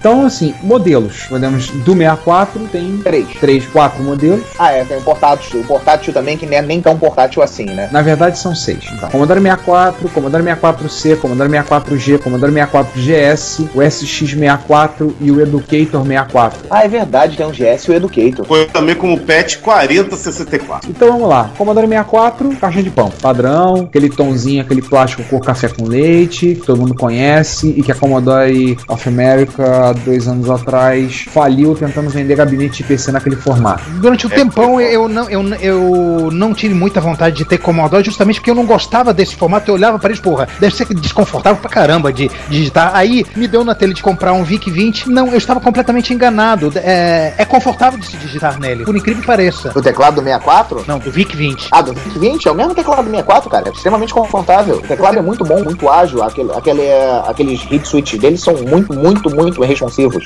Então, assim, modelos. Podemos do 64 tem Três. três, quatro modelos. Ah, é, tem o portátil. O portátil também, que nem é nem tão portátil assim, né? Na verdade são seis. Então, Commodore 64, Commodore 64C, Commodore 64G, Commodore 64GS, o SX64 e o Educator 64. Ah, é verdade, tem um GS e o Educator. Foi também como PET 4064. Então vamos lá, Commodore 64, caixa de pão, padrão, aquele tonzinho, aquele plástico cor café com leite, que todo mundo conhece e que a Commodore of America, há dois anos atrás, faliu tentando vender gabinete de PC naquele formato. Durante um tempão eu não, eu, eu não tive muita vontade de ter Commodore, justamente porque eu não gostava desse formato. Eu olhava para isso, porra, deve ser desconfortável pra caramba de digitar. Aí me deu na telha de comprar um VIC 20. Não, eu estava completamente enganado. É, é confortável de se digitar nele, por incrível que pareça. O teclado do 64? Não, do VIC 20. Ah, do VIC 20? É o mesmo teclado do 64, cara. É extremamente confortável. O teclado é muito bom, muito ágil. Aquele, aquele, é, aqueles hit switches deles são muito, muito, muito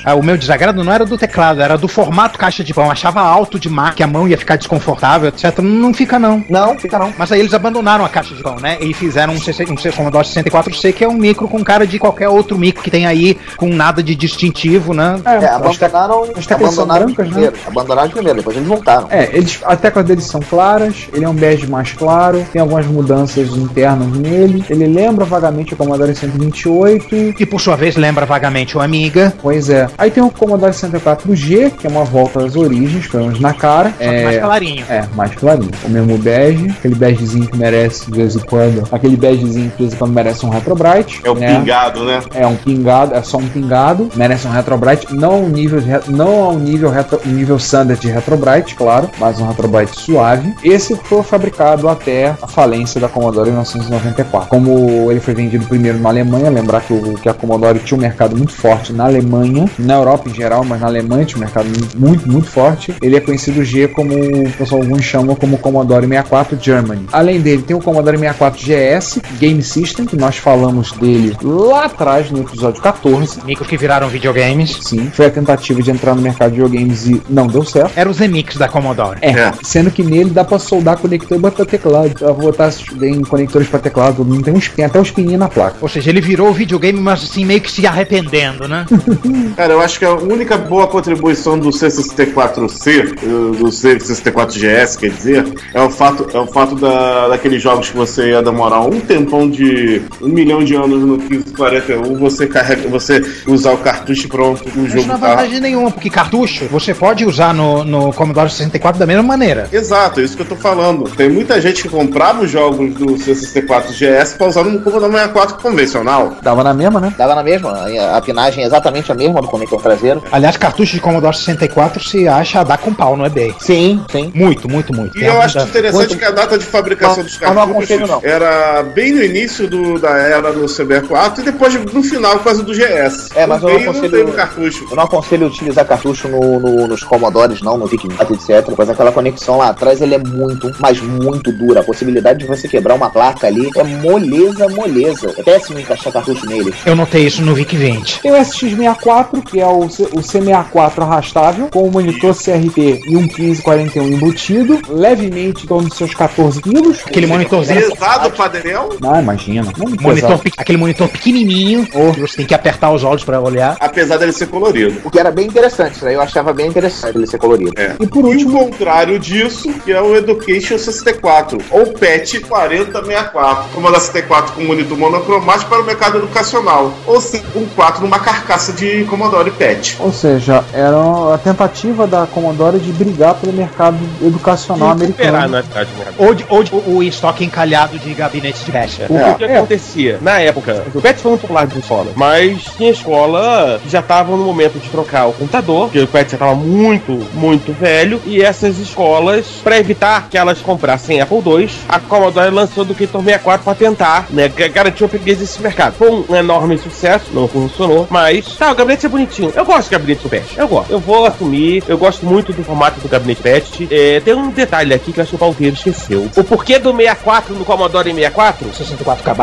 Ah, o meu desagrado não era do teclado, era do formato caixa de pão. Achava alto demais, que a mão ia ficar desconfortável, etc. Não fica, não. Não, fica não. Mas aí eles abandonaram a caixa de pão, né? E fizeram um, CC, um Commodore 64C, que é um micro com cara de qualquer outro micro que tem aí, com nada de distintivo, né? É, abandonaram, as teclas abandonaram brancas, né? primeiro. Abandonaram primeiro, depois eles voltaram. É, eles, as teclas deles são claras, ele é um bege mais claro, tem algumas mudanças internas nele. Ele lembra vagamente o Commodore 128. Que por sua vez lembra vagamente o Amiga. Pois é. Aí tem o Commodore 64G, que é uma volta às origens, pelo menos na cara. Só que é, mais clarinho. É, mais clarinho. O mesmo bege, aquele begezinho que merece de vez em quando. Aquele begezinho que de vez em quando merece um Retrobrite. É o né? pingado, né? É um pingado, é só um pingado, merece um Retrobrite, não ao nível, de não ao nível, retro, nível standard de Retrobrite, claro, mas um Retrobrite suave. Esse foi fabricado até a falência da Commodore em 1994. Como ele foi vendido primeiro na Alemanha, lembrar que, o, que a Commodore tinha um mercado muito forte na Alemanha, na Europa em geral, mas na Alemanha tinha um mercado muito, muito forte. Ele é conhecido G como o pessoal alguns chamam como Commodore 64 Germany. Além dele, tem o Commodore 64 GS Game System, que nós falamos dele lá atrás no episódio 14. Micros que viraram videogames. Sim, foi a tentativa de entrar no mercado de videogames e não deu certo. Era os Zemix da Commodore. É, É. sendo que nele dá pra soldar conector e botar teclado. Vou botar em conectores pra teclado, não tem, uns, tem até os pininhos na placa. Ou seja, ele virou o videogame, mas assim, meio que se arrependendo, né? Cara, eu acho que a única boa contribuição do C64C, eh, do C64GS, quer dizer, é o fato, é o fato da, daqueles jogos que você ia demorar um tempão de um milhão de anos no 1541, você carrega, você usar o cartucho e pronto, o Isso jogo não é tá. vantagem nenhuma, porque cartucho você pode usar no, no Commodore 64 da mesma maneira. Exato, é isso que eu tô falando. Tem muita gente que comprava os jogos do C64GS pra usar no Commodore 64 convencional. Dava na mesma, né? Dava na mesma, a pinagem é exatamente a mesma do conector traseiro. Aliás, cartucho de Commodore 64 se acha a dar com pau no eBay. Sim, sim. Muito, muito, muito. E Tem eu acho interessante Quanto- que a data de fabricação Não, dos não cartuchos não. era bem no início do, da era do CB4 e depois no final por causa do GS. É, mas eu não não aconselho- cartucho. Eu não aconselho utilizar cartucho no, no- nos Commodores, não, no VIC 4, etc. Pois aquela conexão lá atrás ele é muito, mas muito dura. A possibilidade de você quebrar uma placa ali é moleza, moleza. É péssimo encaixar cartucho nele. Eu notei isso no VIC 20. Tem o SX64, 64, que é o, o C64 arrastável, com um monitor CRT e um 1541 embutido, levemente em torno dos seus 14 quilos. Aquele monitorzinho. Pesado padrão, Ah, imagina. Muito Monitor, aquele monitor pequenininho, que você tem que apertar os olhos pra olhar. apesar dele ser colorido. O que era bem interessante, isso aí eu achava bem interessante ele ser colorido. É. E por E o último, contrário disso, que é o Education 64, ou PET 4064, como a 64 com monitor monocromático para o mercado educacional, ou 54 numa carcaça de Commodore PET. ou seja, era a tentativa da Commodore de brigar pelo mercado educacional Recuperar, americano. na verdade? Ou, de, ou de- o, o estoque encalhado de gabinete de caixa. O É, que é. acontecia? Na época, o PET foi muito popular de escola, mas tinha escola que já estavam no momento de trocar o computador, porque o PET já estava muito, muito velho, e essas escolas, para evitar que elas comprassem Apple II, a Commodore lançou do Educator 64 para tentar né, ga- garantir o upgrade desse mercado. Foi um enorme sucesso, não funcionou, mas tá, o gabinete é bonitinho. Eu gosto do gabinete do PET, eu gosto. Eu vou assumir, eu gosto muito do formato do gabinete PET. É, tem um detalhe aqui que eu acho que o Palteiro esqueceu. O porquê do 64 no Commodore 64? 64 KB.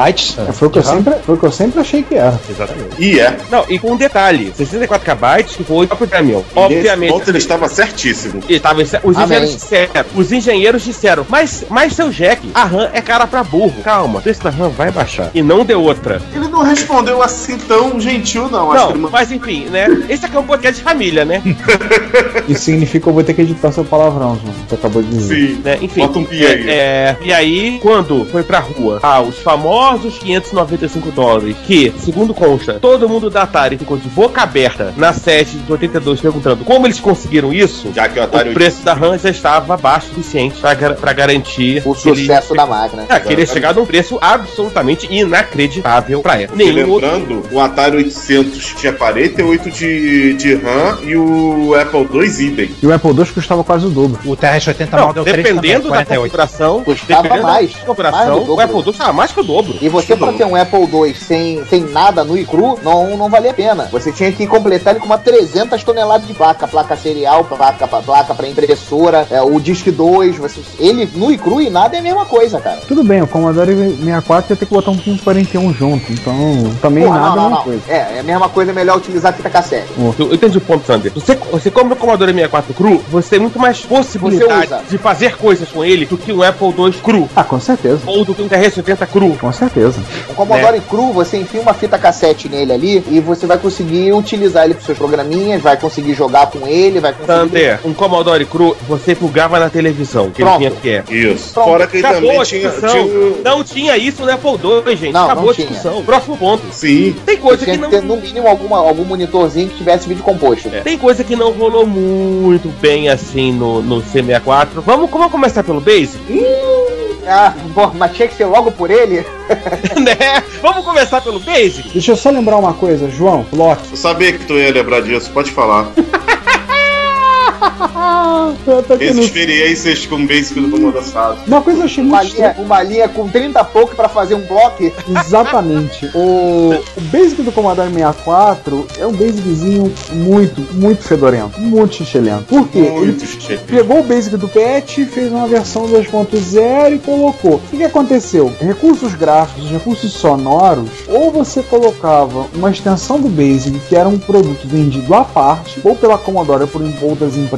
É, Foi o, que eu sempre, foi o que eu sempre achei que era. Exatamente. E é. Não, e com um detalhe: 64 KB que foi o próprio Dremel. Obviamente. ponto ele estava certíssimo. ele tava- os Amém. engenheiros disseram, os engenheiros disseram, mas, mas seu Jack, a RAM é cara pra burro. Calma, o preço da RAM vai baixar. E não deu outra. Ele não respondeu assim tão gentil, não. Acho que ele Não, mandou mas enfim, né? Esse aqui é um podcast de família, né? Isso significa que eu vou ter que editar seu palavrão, João. Você acabou de dizer. Sim. né? Enfim. Bota um pi aí. É, é, e aí, quando foi pra rua, ah, os famosos 595 dólares, que, segundo consta, todo mundo da Atari ficou de boca aberta na sede de 82 perguntando como eles conseguiram isso, Já que o Atari o preço da RAM já estava baixo o suficiente pra garantir O que ele- sucesso da máquina. É, que ele ia chegar num preço absolutamente inacreditável pra ela. Nenhum outro. lembrando, o Atari 800 tinha 48 de, de RAM e o Apple II idem. E o Apple II custava quase o dobro. O TRS-80 Não, Model 3 dependendo também, da 48. configuração, Custava dependendo mais, da mais configuração, dobro. o Apple II estava mais que o dobro. E você, pra ter um Apple II sem, sem nada nu e cru, não, não valia a pena. Você tinha que completar ele com uma 300 toneladas de placa. Placa serial, placa pra, placa pra impressora, é, o Disk 2. Você, ele nu e cru e nada é a mesma coisa, cara. Tudo bem, o Commodore 64 ia ter que botar um 1541 junto, então também Porra, nada não, é não, não. coisa. É, é a mesma coisa, é melhor utilizar fita cassete. Eu eu entendi o ponto, Sander. Você, você compra o Commodore 64 cru, você tem muito mais possibilidade de fazer coisas com ele do que um Apple II cru. Ah, com certeza. Ou do que um TRS-80 cru. Com certeza. O Commodore cru, você enfia uma fita cassete nele ali e você vai conseguir utilizar ele pros seus programinhas, vai conseguir jogar com ele, vai conseguir. Sander, um Commodore cru, você plugava na televisão, que Pronto. ele tinha que é. Isso. Pronto, Fora que ele Acabou também a tinha, tinha Não tinha isso no Apple II, gente. Não, Acabou não a tinha. discussão. Próximo ponto. Sim. Tem coisa tinha que que não. ter no mínimo alguma, algum monitorzinho que tivesse vídeo composto. É, Tem coisa que não rolou muito bem assim no, no C64. Vamos, vamos começar pelo Basic? Ah, pô, mas tinha que ser logo por ele? né? Vamos começar pelo Basic? Deixa eu só lembrar uma coisa, João, Loki. Eu sabia que tu ia lembrar disso, pode falar. Eu tô aqui Esse no- experiências com basic do Commodore Assado. Uma coisa eu achei Uma muito linha, uma linha com 30 pouco pra fazer um bloco. Exatamente. O, o Basic do Commodore 64 é um Basiczinho muito, muito fedorento. Muito xixelento. Por quê? Muito pegou o Basic do PET, fez uma versão 2.0 e colocou. O que, que aconteceu? Recursos gráficos, recursos sonoros, ou você colocava uma extensão do Basic, que era um produto vendido à parte, ou pela Commodore ou por outras empresas,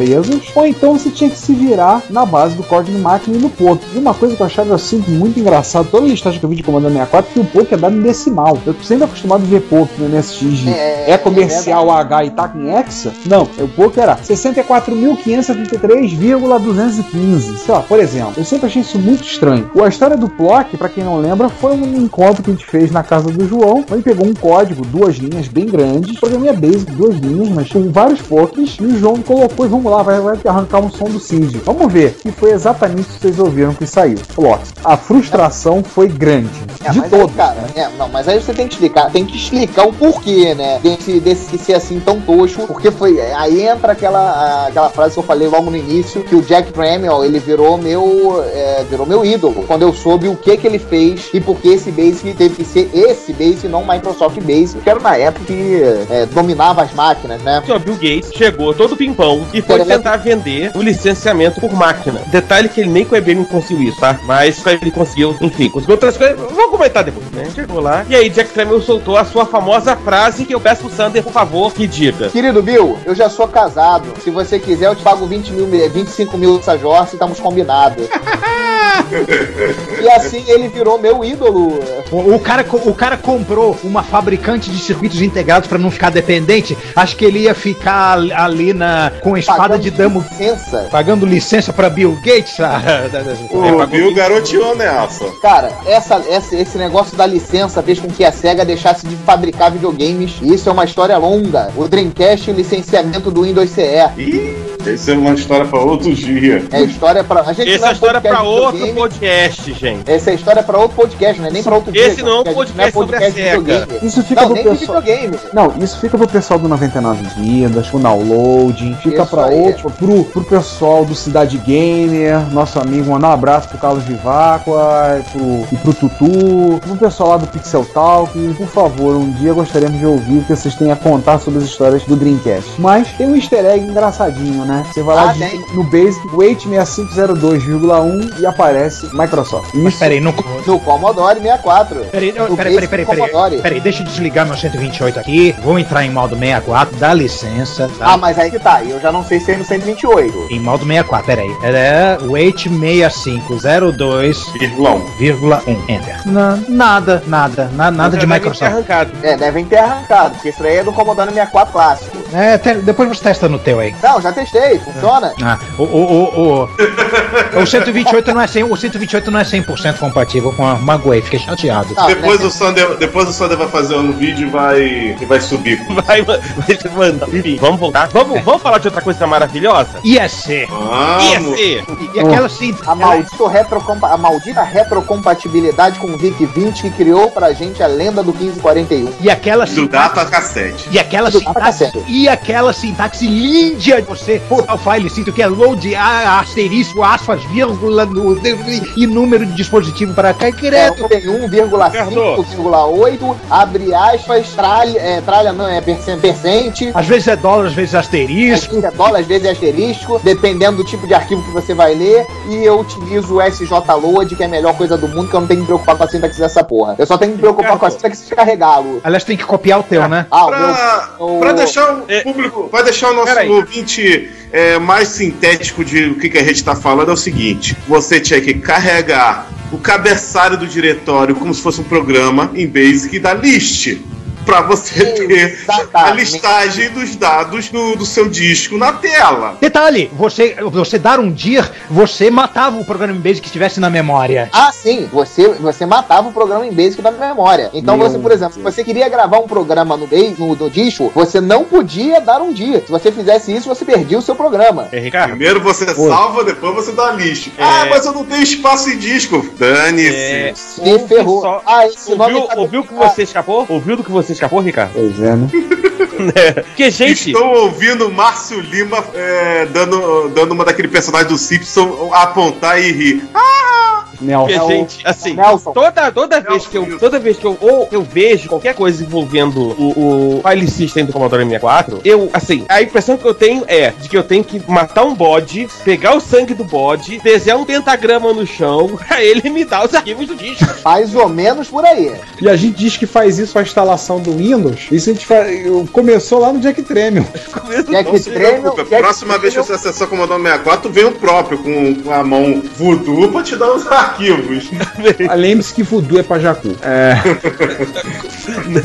ou então você tinha que se virar na base do código de máquina e no POC. E uma coisa que eu achava assim muito engraçado, toda listagem que eu vi de Commodore 64, que o POC é dado em decimal. Eu tô sempre acostumado a ver POC no MSX de É, é, comercial H e tá em hexa. Não, o POC era 64.573,215. Sei lá, por exemplo. Eu sempre achei isso muito estranho. A história do PLOC, pra quem não lembra, foi um encontro que a gente fez na casa do João. Ele pegou um código, duas linhas bem grandes, programinha basic, duas linhas, mas com vários POCs, e o João colocou e vamos lá, vai, vai arrancar um som do Cid. Vamos ver. E foi exatamente isso que vocês ouviram que saiu. PLOC. A frustração foi grande. É, de todos. cara, é, não, mas aí você tem que explicar, tem que explicar o porquê, né? Desse, desse ser assim tão tosco, porque foi. Aí entra aquela, aquela frase que eu falei logo no início, que o Jack Tramiel, ele virou meu. é, virou meu ídolo. Quando eu soube o que que ele fez e por que esse Basic teve que ser esse Basic, não Microsoft Basic, que era na época que é, dominava as máquinas, né? O Bill Gates chegou todo pimpão e falou foi tentar vender o licenciamento por máquina. Detalhe que ele nem com o IBM conseguiu isso, tá? Mas ele conseguiu, enfim, conseguiu outras coisas. Vou comentar depois, né? Chegou lá. E aí, Jack Tramiel soltou a sua famosa frase que eu peço pro Sander, por favor, que diga. Querido Bill, eu já sou casado. Se você quiser, eu te pago 20 mil, 25 mil dessa Jorge e estamos combinados. e assim ele virou meu ídolo. O, o cara, o cara comprou uma fabricante de circuitos integrados pra não ficar dependente. Acho que ele ia ficar ali- na, com a de damo, licença. pagando licença pra Bill Gates. ah, O Bill garoteou nessa. Cara, essa, essa- esse negócio da licença fez com que a SEGA deixasse de fabricar videogames. E isso é uma história longa. O Dreamcast e o licenciamento do Windows CE. Ih, isso é uma história pra outro dia. É história pra. A gente Essa é a história podcast pra de outro videogame. podcast, gente. Essa é história pra outro podcast, não é nem pra outro Esse dia. não é um a gente podcast sobre a SEGA. videogame. Isso fica Não, pro pessoal. videogame. Não, isso fica pro pessoal do 99 Vidas, o download, fica Isso pra aí. outro, pro, pro pessoal do Cidade Gamer, nosso amigo, mandar um abraço pro Carlos Vivacqua, pro, e pro Tutu, pro pessoal lá do Pixel Talk. Por favor, um dia gostaríamos de ouvir o que vocês têm a contar sobre as histórias do Dreamcast. Mas tem um easter egg engraçadinho, né? Você vai lá Ah, de- tem. no Basic, Wait 6502,1 e aparece Microsoft. Mas Isso peraí, não. No Commodore 64. Peraí, No peraí, peraí, peraí, peraí, peraí, deixa eu desligar meu 128 aqui. Vou entrar em modo 64, dá licença. Tá? Ah, mas aí que tá. Eu já não sei é no 128. Em modo 64, peraí. É wait 6502,1. Vírgula um. Enter. Na- nada, nada, na- nada de deve ter Microsoft. arrancado. É, devem ter arrancado, porque isso aí é do Commodore 64 clássico. É, te- depois você testa no teu aí. Não, já testei, funciona. Ah, o, o, o, o, o 128 não é 100, o 128 não é 100% compatível com a Maguei, fiquei chateado. Não, Depois né? o Sander, depois o Sander vai fazer um vídeo e vai, e vai subir. Vai, vai mandar. Enfim, vamos voltar. Vamos, vamos falar de outra coisa maravilhosa? Ia ser. Ia Vamos. ser. E aquela sim. A, maldito retrocompa- a maldita retrocompatibilidade com o VIC-20 que criou pra gente a lenda do 1541. E aquela Do data cassete. E aquela Do sintaxe, e aquela sintaxe linda de você botar o file cinto que é load a, asterisco, aspas, vírgula no, e número de dispositivo para cá, É, credo. tem 1,5,8, abre aspas, tralha, é, tralha não, é percen- percente, Às vezes é dólar, às vezes é às asterisco. vezes é dólar, às vezes é asterisco, dependendo do tipo de arquivo que você vai ler, e eu utilizo o SJLoad, que é a melhor coisa do mundo, que eu não tenho que me preocupar com a sintaxe dessa porra. Eu só tenho que me preocupar com a sintaxe de carregá-lo. Aliás, tem que copiar o teu, né? Ah, o Pra, meu- pra o- deixar o É. público, pra deixar o nosso Peraí. ouvinte é, mais sintético de o que, que a gente tá falando, é o seguinte: você tinha que carregar o cabeçalho do diretório como se fosse um programa em Basic da list. Pra você ter a listagem dos dados do, do seu disco na tela. Detalhe, você, você dar um dir, você matava o programa em base que estivesse na memória. Ah, sim, você, você matava o programa em Basic da memória. Então Meu você, por exemplo, se você queria gravar um programa no, base, no, no disco, você não podia dar um dia. Se você fizesse isso, você perdia o seu programa. É, Ricardo? Primeiro você salva, depois você dá a list. Ah, mas eu não tenho espaço em disco. Dane-se. É, ferrou. só- Ah, esse nome Ouviu, tá- ouviu que você escapou? Ouviu do que você escapou, Ricardo? Pois é, né? Porque, gente, Estou ouvindo Márcio Lima é, dando, dando uma daquele personagem do Simpson apontar e rir. Nelson. porque, É o- gente, assim, Nelson. toda, toda vez que eu, toda vez que eu, ou eu vejo qualquer coisa envolvendo o, o file system do Commodore 64, eu, assim, a impressão que eu tenho é de que eu tenho que matar um bode, pegar o sangue do bode, desenhar um pentagrama no chão, pra ele me dar os arquivos do disco. Mais ou menos por aí. E a gente diz que faz isso com a instalação do Windows. Isso a gente faz, começou lá no Jack Tremel. Jack Não se Tremel, preocupe, Jack próxima vez que você acessar o Commodore 64, vem o próprio com, com a mão voodoo pra te dar os arquivos. Lembre-se que voodoo é pra Jacu. É.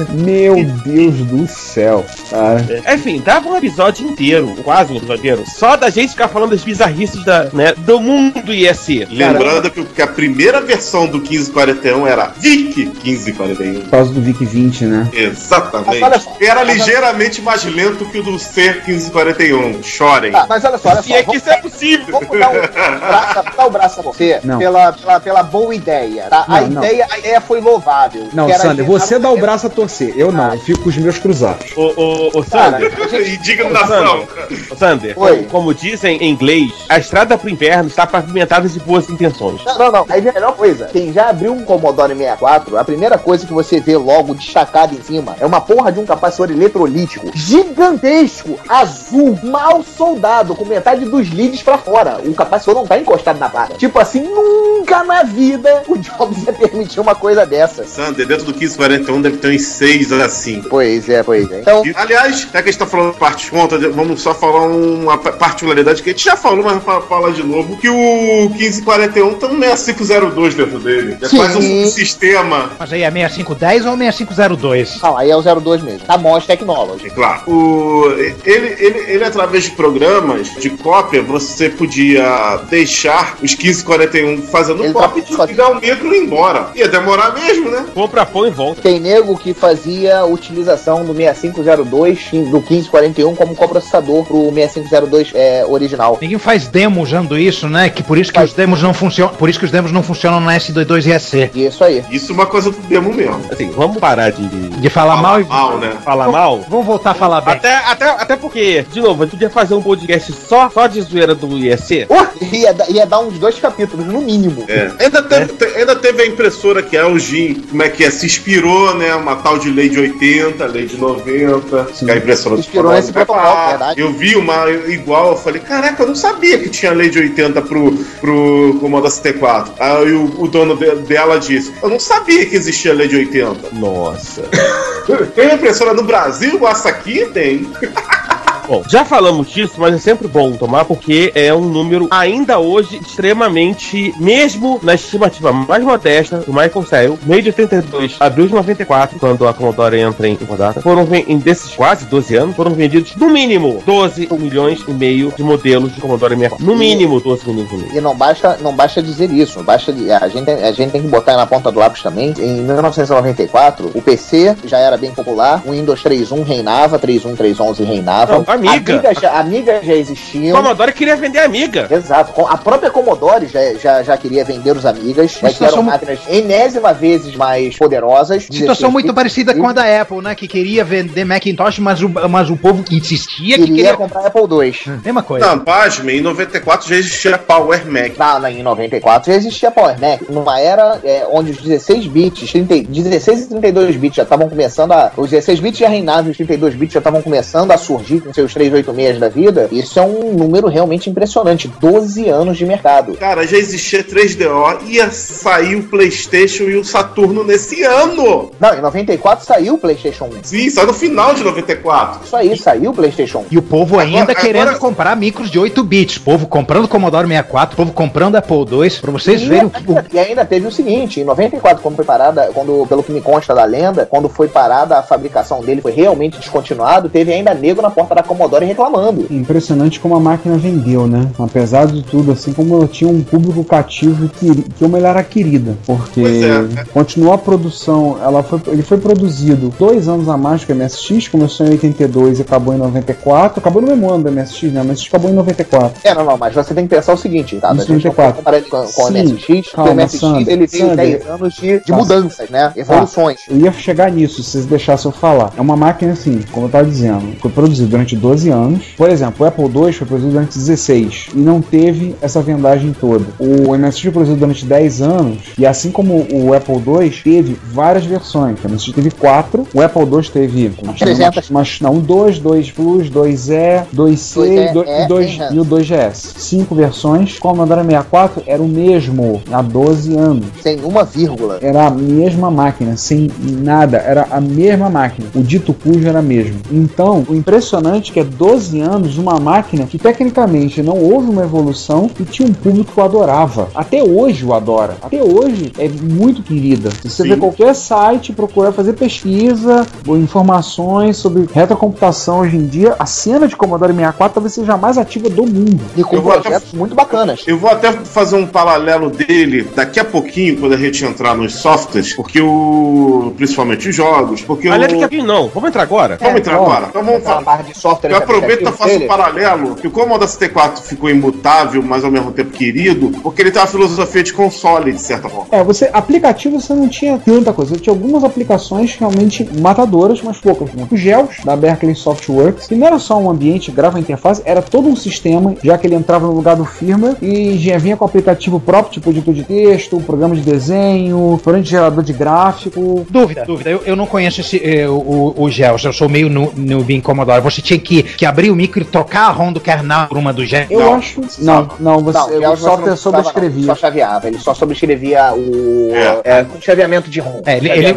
Meu Deus do céu, cara. Enfim, dava um episódio inteiro, quase um episódio inteiro, só da gente ficar falando das bizarrices da, né, do mundo ISC. Lembrando que, que a primeira versão do 1541 era VIC 1541. Por causa do VIC 20, né? Exatamente. Mas olha só, Era ligeiramente mais lento que o do C1541. Chorem. Tá, mas olha só, olha Se só. é que isso é possível. Vamos dar, um braço, dar o braço a você Não. pela, pela pela, boa ideia, tá? a, Não, não. ideia a ideia foi louvável. Não, que era Sander, você dá o braço a torcer. Eu não, eu fico com os meus cruzados. Ô, ô, ô, Cara, Sander. Indignação. Ô, Sander, Oi. como, dizem em inglês, a estrada pro inverno está pavimentada de boas intenções. Não, não, não. Aí vem a melhor coisa. Quem já abriu um Commodore 64, a primeira coisa que você vê logo destacada em cima é uma porra de um capacitor eletrolítico gigantesco, azul, mal soldado, com metade dos leads pra fora. O capacitor não tá encostado na placa. Tipo assim, nunca na vida o Jobs ia permitir uma coisa dessa. Sander, dentro do 1541 deve ter uns seis assim. Pois é, pois é. Então, E, aliás, já que a gente tá falando de parte conta, vamos só falar uma pa- particularidade que a gente já falou, mas falar de novo, que o 1541 tem um 6502 dentro dele. É Sim. quase um sistema. Mas aí é 6510 ou 6502? não, aí é o 02 mesmo. Tá Moss Technology. É claro. O, ele, ele, ele, através de programas de cópia, você podia deixar os 1541 fazendo Ele tá- e ligar o micro e ir embora. Ia demorar mesmo, né? Compra pão e volta. Tem nego que fazia utilização do 6502 e do 1541 como coprocessador pro 6502 é, original. Ninguém faz demo usando isso, né? Que por isso que Faz. os demos não funcionam, por isso que os demos não funcionam na S22 e EC. Isso aí. Isso é uma coisa do demo mesmo. Assim, vamos parar de, de falar mal e mal, né? falar mal. Vamos voltar a falar bem. Até, até, até porque, de novo, a gente podia fazer um podcast só, só de zoeira do IEC. Uh, ia, dar- ia dar uns dois capítulos, no mínimo. É. Ainda, teve, te- ainda teve a impressora que é o GIM, como é que é? Se inspirou, né? Uma tal de lei de 80, lei de 90. Que a impressora Se inspirou nesse protocolo, Ah, verdade. Eu vi uma igual, eu falei, caraca, eu não sabia que tinha lei de 80 pro, pro Commodore 64. Aí o, o dono de- dela disse, eu não sabia que existia lei de 80. Nossa. Tem uma impressora no Brasil? Essa aqui tem. Bom, já falamos disso, mas é sempre bom tomar porque é um número ainda hoje extremamente, mesmo na estimativa mais modesta do Michael Sale, meio de 82, abril de 94, quando a Commodore entra em rodada, foram em desses quase 12 anos, foram vendidos no mínimo 12 milhões e meio de modelos de Commodore 64. No mínimo 12 milhões e meio. E não basta, não basta dizer isso, basta a gente, a gente tem que botar na ponta do lápis também. Em 1994, o PC já era bem popular, o Windows 3.1 reinava, 3.1, 3.11 reinava. Não, Amiga. Amigas já, amigas já existiam. Commodore queria vender amiga. Exato. A própria Commodore já, já, já queria vender os Amigas, mas que eram máquinas enésima vezes mais poderosas. Situação 16 muito parecida com a da Apple, né? Que queria vender Macintosh, mas o, mas o povo insistia que Queria queria. comprar Apple II. Mesma coisa. Não, pasme, em 94 já existia Power Mac. Na, na, em 94 já existia Power Mac, numa era é, onde os 16 bits, 30, 16 e 32 bits já estavam começando a. Os 16 bits já reinavam, e os 32 bits já estavam começando a surgir com seus 386 da vida. Isso é um número realmente impressionante. 12 anos de mercado. Cara, já existia 3DO, ia sair o PlayStation e o Saturno nesse ano. Não, em 94 saiu o PlayStation 1. Sim, saiu no final de 94. Isso aí, saiu o PlayStation 1. E o povo ainda Agora- querendo agora- comprar micros de 8 bits. O povo comprando Commodore 64, o povo comprando Apple II, pra vocês verem o que. E, e ainda teve o seguinte, em 94, quando foi parada, quando, pelo que me consta da lenda, quando foi parada a fabricação dele, foi realmente descontinuado, teve ainda nego na porta da Commodore reclamando. Impressionante como a máquina vendeu, né? Apesar de tudo, assim como ela tinha um público cativo que, que uma ela era querida, porque é. continuou a produção, ela foi, ele foi produzido dois anos a mais que o MSX, começou em 82 e acabou em 94, acabou no mesmo ano do MSX, né? O MSX acabou em 94. É, não, não, mas você tem que pensar o seguinte, tá? Isso A gente não 94. pode comparar ele com, com o Sim, MSX, porque o calma, MSX Sander, ele veio Sander. 10 anos de, de Tá. mudanças, né? Evoluções. Eu ia chegar nisso, se vocês deixassem eu falar. É uma máquina assim, como eu tava dizendo, foi produzido durante 12 anos. Por exemplo, o Apple II foi produzido durante 16 e não teve essa vendagem toda. O MSX foi produzido durante 10 anos e assim como o Apple II teve várias versões. O MSX teve 4, o Apple II teve que 300. umas- umas- não, 2, 2 Plus, 2E, 2C 2E, e é, e 2 Enhanced. e o 2GS. Cinco versões. O Commodore 64 era o mesmo há 12 anos. Sem uma vírgula. Era a mesma máquina, sem nada, era a mesma máquina. O dito cujo era mesmo. Então, o impressionante é que é 12 anos uma máquina que tecnicamente não houve uma evolução e tinha um público que o adorava. Até hoje o adora. Até hoje é muito querida. Se você Sim. vê qualquer site, procurar fazer pesquisa ou informações sobre retrocomputação hoje em dia, a cena de Commodore 64 talvez seja a mais ativa do mundo. E com Eu vou até- projetos muito bacanas. Eu vou até fazer um paralelo dele daqui a pouquinho, quando a gente entrar nos softwares, porque o. principalmente os jogos, porque Aliás, o. daqui a pouquinho não. Vamos entrar agora? Vamos entrar ó, agora? Então vamos falar. barra de software software Eu aproveito e faço um paralelo que o Commodore 64 ficou imutável, mas ao mesmo tempo querido, porque ele tem uma filosofia de console, de certa forma. É, você, aplicativo você não tinha tanta coisa. Você tinha algumas aplicações realmente matadoras, mas poucas. Né? Os GELs da Berkeley Softworks, que não era só um ambiente, grava interface, era todo um sistema, já que ele entrava no lugar do firmware e já vinha com aplicativo próprio, tipo editor de texto, programa de desenho, programa de gerador de gráfico. Dúvida, dúvida. Eu, eu não conheço esse, eh, o, o GELs, eu sou meio no, em Commodore. Você tinha que, que abrir o micro e trocar a ROM do kernel por uma do GELs? Eu Não. acho. Não, não, você, Não, você software não sobrescrevia. Só chaveava, ele só sobrescrevia o É. é, chaveamento de ROM. É, ele, ele,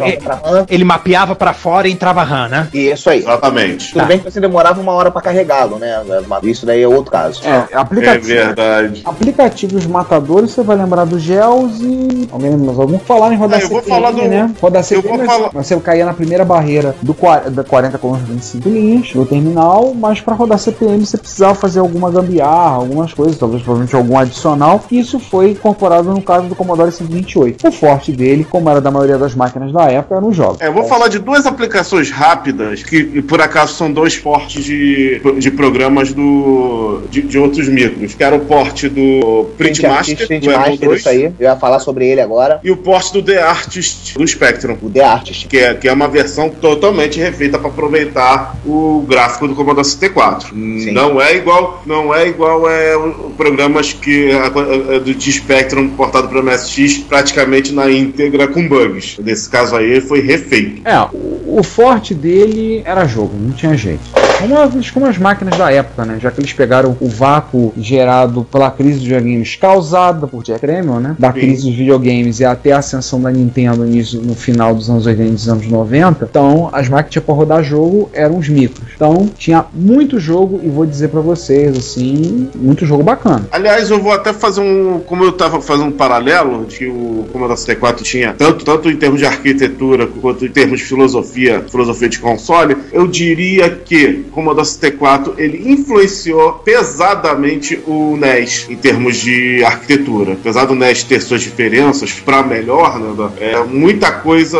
ele mapeava pra fora e entrava RAM, né? e Isso aí. Exatamente. Tudo bem que você demorava uma hora pra carregá-lo, né? Isso daí é outro caso. É, É aplicativo. verdade. Aplicativos matadores, você vai lembrar do Gels e. Mais algum? Falar em rodar Ah, eu vou CPM, falar do- né? Rodar eu CPM, vou mas- falar- mas você caía na primeira barreira do da 40 com 25 linhas do terminal, mas para rodar CPM você precisava fazer alguma gambiarra, algumas coisas, talvez provavelmente algum adicional. E isso foi incorporado no caso do Commodore 128. O forte dele, como era da maioria das máquinas da época, eram os jogos. É, eu vou falar de duas aplicações rápidas, que por acaso são dois portes de, de programas do, de, de outros micros, que era o porte do Printmaster, Print do Apple Master, isso aí. Eu ia falar sobre ele agora. e o porte do The Artist do Spectrum. O The Artist. Que é, que é uma versão totalmente refeita para aproveitar o gráfico do Commodore 64. Não é igual, não é igual é, programas que a- a- do de Spectrum portado para MSX praticamente na íntegra com bugs. Nesse caso aí foi refeito. É, o, o forte dele era jogo, não tinha jeito. Como as, como as máquinas da época, né? Já que eles pegaram o vácuo gerado pela crise dos videogames causada por Jack Tramiel, né? Da Sim. crise dos videogames e até a ascensão da Nintendo nisso, no final dos anos 80 e dos anos 90. Então, as máquinas pra rodar jogo eram os micros. Então, tinha muito jogo e vou dizer pra vocês, assim, muito jogo bacana. Aliás, eu vou até fazer um. Como eu estava fazendo um paralelo, de que o Commodore 64 tinha, tanto, tanto em termos de arquitetura quanto em termos de filosofia, filosofia de console, eu diria que o Commodore 64 ele influenciou pesadamente o NES em termos de arquitetura. Apesar do NES ter suas diferenças para melhor, né, é, muita coisa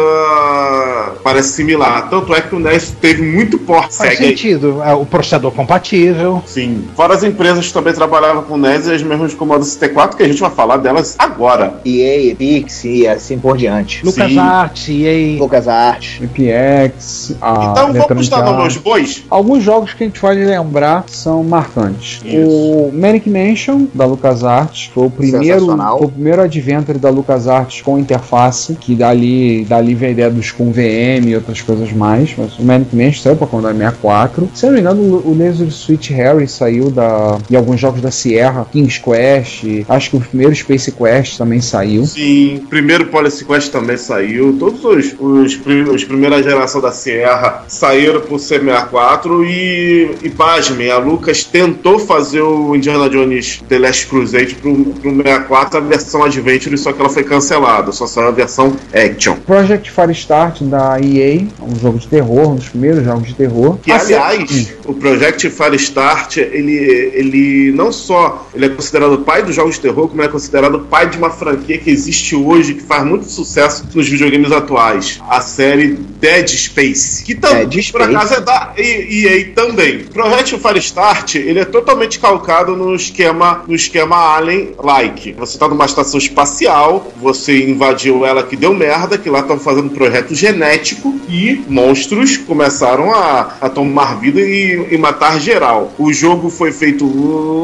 parece similar. Tanto é que o NES teve muito porte. Faz segue aí. sentido. É, O processador compatível. Sim. Fora as empresas que também trabalhavam com NES e as mesmas Commodore 64, que a gente vai falar delas agora. EA, Pix e assim por diante. LucasArts, EA. LucasArts. MPX, a então vamos dar nome aos bois? Alguns jogos que a gente pode lembrar são marcantes. Isso. O Manic Mansion, da LucasArts, foi o primeiro, o primeiro adventure da LucasArts com interface, que dali, dali veio a ideia dos com VM e outras coisas mais. Mas o Manic Mansion saiu para Commodore 64. Se eu não me engano, o o Laser Switch Harry saiu da, de alguns jogos da Sierra, King's Quest, acho que o primeiro Space Quest também saiu. Sim, primeiro Policy Quest também saiu. Todos os, os, os primeira geração da Sierra saíram pro C64 e, e pasmem, a Lucas tentou fazer o Indiana Jones The Last Crusade pro, pro 64, a versão Adventure, só que ela foi cancelada, só saiu a versão Action. Project Firestart da EA, um jogo de terror, um dos primeiros jogos de terror. Que, Ah, sim. o Project Firestart, ele, ele não só ele é considerado o pai dos jogos de terror, como ele é considerado o pai de uma franquia que existe hoje, que faz muito sucesso nos videogames atuais. A série Dead Space. Que também, Dead por Space. acaso, é da EA também. Project Firestart, ele é totalmente calcado no esquema, no esquema Alien-like. Você tá numa estação espacial, você invadiu ela que deu merda, que lá estão fazendo projeto genético e monstros começaram a, a tomar vida e, e matar geral. O jogo foi feito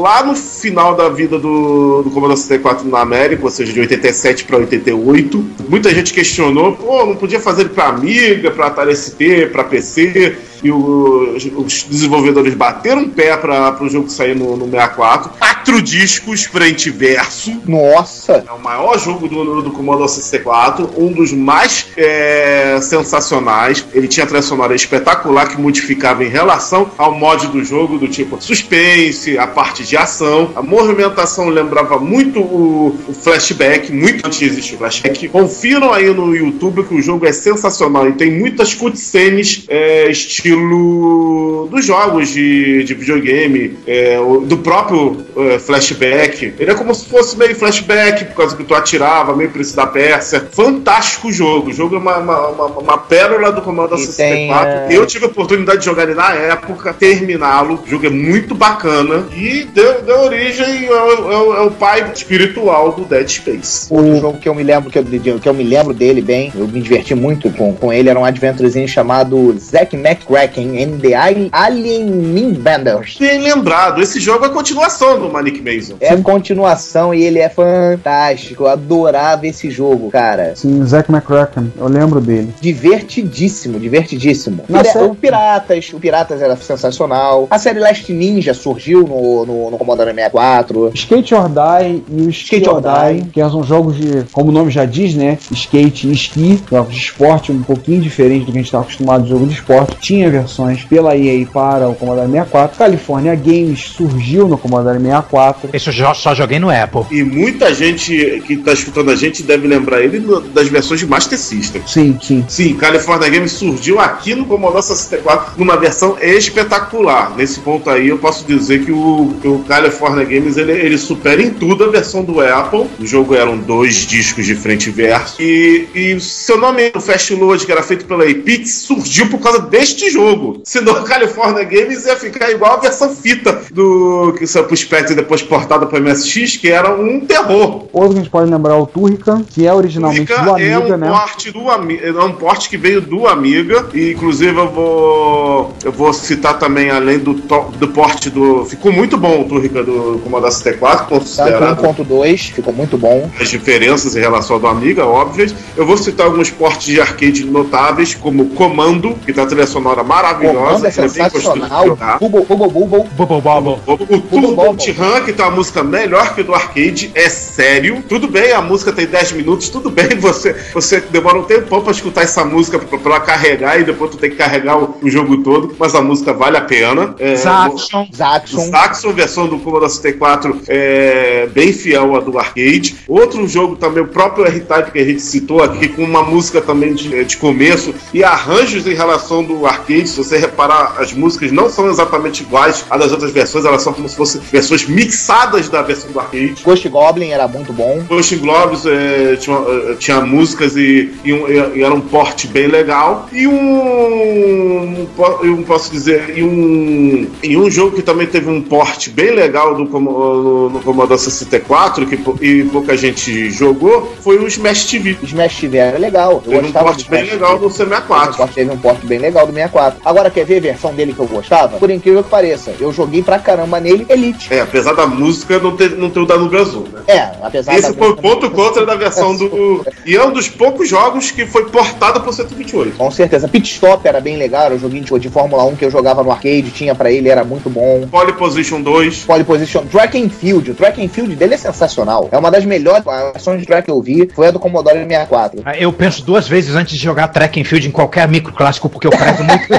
lá no final da vida do, do Commodore 64 na América, ou seja, de 87 para 88. Muita gente questionou, pô, não podia fazer para Amiga, para Atari ST, para PC. E o- os desenvolvedores bateram um pé para o jogo sair no, no 64. Quatro discos frente e verso. Nossa! É o maior jogo do, do Commodore 64, um dos mais é, sensacionais. Ele tinha trilha sonora espetacular que modificava em relação ao mod do jogo, do tipo suspense, a parte de ação. A movimentação lembrava muito o, o flashback, muito antes de existir o flashback. Confiram aí no YouTube que o jogo é sensacional e tem muitas cutscenes é, estilo estilo dos jogos de, de videogame, é, o- do próprio é, flashback. Ele é como se fosse meio flashback, por causa que tu atirava, meio Príncipe da Pérsia. Fantástico o jogo. O jogo é uma, uma, uma, uma pérola do Commodore E 64. tem, é, Eu tive a oportunidade de jogar ele na época, terminá-lo. O jogo é muito bacana e deu, deu origem ao, ao- ao pai espiritual do Dead Space. Outro jogo que eu me lembro que eu, que eu me lembro dele bem, eu me diverti muito com, com ele, era um adventurezinho chamado Zack McCracken and the Al- Alien Mindbenders. Bem lembrado, esse jogo é a continuação do Manic Mason. É a continuação e ele é fantástico. Eu adorava esse jogo, cara. Sim, Zack McCracken, eu lembro dele. Divertidíssimo, divertidíssimo. Série- O Piratas, o Piratas era sensacional. A série Last Ninja surgiu no, no, no Commodore 64. Skate or Die e o Skate, Skate or or Die, Die. que são jogos de, como o nome já diz, né? Skate e esqui, jogos de esporte um pouquinho diferente do que a gente está acostumado de jogo de esporte. Tinha versões pela EA para o Commodore 64. California Games surgiu no Commodore 64. Isso eu só joguei no Apple. E muita gente que tá escutando a gente deve lembrar ele das versões de Master System. Sim, sim. Sim, California Games surgiu aqui no Commodore 64 numa versão espetacular. Nesse ponto aí eu posso dizer que o, que o California Games ele, ele supera em tudo a versão do Apple. O jogo eram dois discos de frente e verso. E, e seu nome, o Fast Load, que era feito pela Epix, surgiu por causa deste jogo. Senão o California Games ia ficar igual a versão fita do que saiu pro Spectre e depois portada pro MSX, que era um terror. Outro que a gente pode lembrar é o Turrican, que é originalmente Turrican do Amiga, é um né? porte do Ami- é um porte que veio do Amiga e inclusive eu vou eu vou citar também além do do porte do ficou muito bom o Turrican do Commodore 64 Tanto considerado 1.2, ficou muito bom. as diferenças em relação ao do Amiga, óbvias. Eu vou citar alguns portes de arcade notáveis, como Comando, que tá a trilha sonora maravilhosa. É sensacional. Bubble, bubble, bubble. Bubble Bobble. O, o Turbo. Run, que tá uma música melhor que o do arcade, é sério. Tudo bem, a música tem 10 minutos, tudo bem, você, você demora um tempão pra escutar essa música pra, pra ela carregar e depois tu tem que carregar o, o jogo todo, mas a música vale a pena. É, Zaxxon. Zaxxon. Saxon, versão do Commodore 64, é bem fiel à do arcade. Outro jogo também, o próprio R-Type que a gente citou aqui, com uma música também de, de começo e arranjos em relação do arcade. Se você reparar, as músicas não são exatamente iguais às das outras versões, elas são como se fossem versões mixadas da versão do arcade. Ghost Goblin era muito bom. Ghost Globes é, tinha, é, tinha músicas e, e, um- e- era um porte bem legal. E um, eu posso dizer, e um, e um jogo que também teve um porte bem legal do, no, no Commodore 64 que, e pouca gente jogou foi o Smash TV. Smash TV era legal. Eu Teve um porte bem legal do C64. Teve um- Teve um porte bem legal do 64. Agora, quer ver a versão dele que eu gostava? Por incrível que pareça, eu joguei pra caramba nele Elite. É, apesar da música não ter, não ter o da Nube Azul, né? É, apesar Esse da foi o ponto contra da versão do. E é um dos poucos jogos que foi portado pro 128. Com certeza. Pit Stop era bem legal, era um joguinho de, de Fórmula 1 que eu jogava no arcade, tinha pra ele, era muito bom. Pole Position 2. Pole Position, Track and Field, o Track and Field dele é sensacional. É uma das melhores versões de track que eu vi, foi a do Commodore 64. Ah, Eu penso duas vezes antes de jogar track and field em qualquer micro clássico, porque eu prezo muito.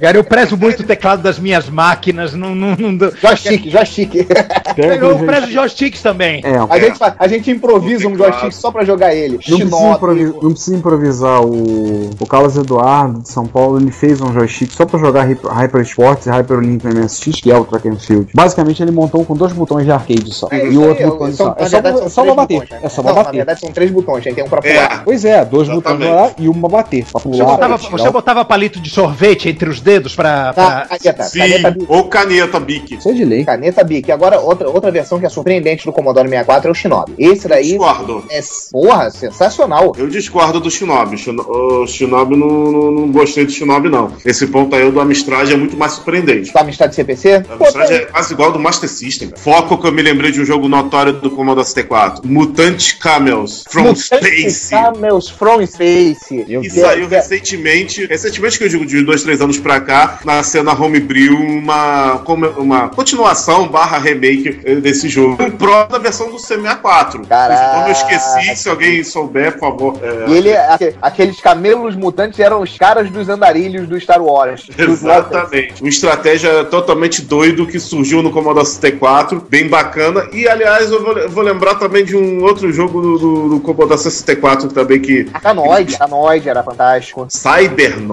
Cara, eu prezo muito o teclado das minhas máquinas. Não, não, não, Joystick, joystick. Eu o prezo joysticks também. É, A, gente, a gente improvisa um joystick só pra jogar ele. Não precisa, Shinobi. improvi- não precisa improvisar. O, o Carlos Eduardo de São Paulo ele fez um joystick só pra jogar Hyper, Sports e Hyper no MSX, que é o Track and Field. Basicamente, ele montou com dois botões de arcade só. É e o outro botão só. É só, é bater. botões, né? É só Não, pra na bater. verdade são três botões, aí tem um pra É. pular. Pois é, dois botões Exatamente. pra lá e um pra bater. Pra Você pular. botava, você o- botava palito de sorvete entre os dedos pra. Ah, pra- caneta, Sim, caneta Bic. ou caneta Bic. Isso é de lei. Caneta Bic. Agora, outra, outra versão que é surpreendente do Commodore 64 é o Shinobi. Esse daí Discordo. é, porra, sensacional. Eu discordo do Shinobi. Shino- O Shinobi não, não, não gostei do Shinobi, não. Esse ponto aí o do Amstrad é muito mais surpreendente. Do Amstrad CPC? O Amstrad é quase igual ao do Master System. cara. Foco que eu me lembrei de um jogo notório do Commodore 64. Mutant Camels from Space. Camels from Space. E saiu recentemente, recentemente que eu digo de dois, três anos pra cá, nasceu na Homebrew uma, uma continuação barra remake eh, desse jogo. Em pró da versão do C64. Caraca. Como eu esqueci, se alguém souber, por favor. é, E ele, aque- aqueles camelos mutantes eram os caras dos andarilhos do Star Wars. Exatamente. Uma estratégia totalmente doido que surgiu no Commodore 64, bem bacana. E aliás, eu vou, vou lembrar também de um outro jogo do, do, do Commodore 64 também que Arcanoid, Arcanoid era fantástico. Cybernoid.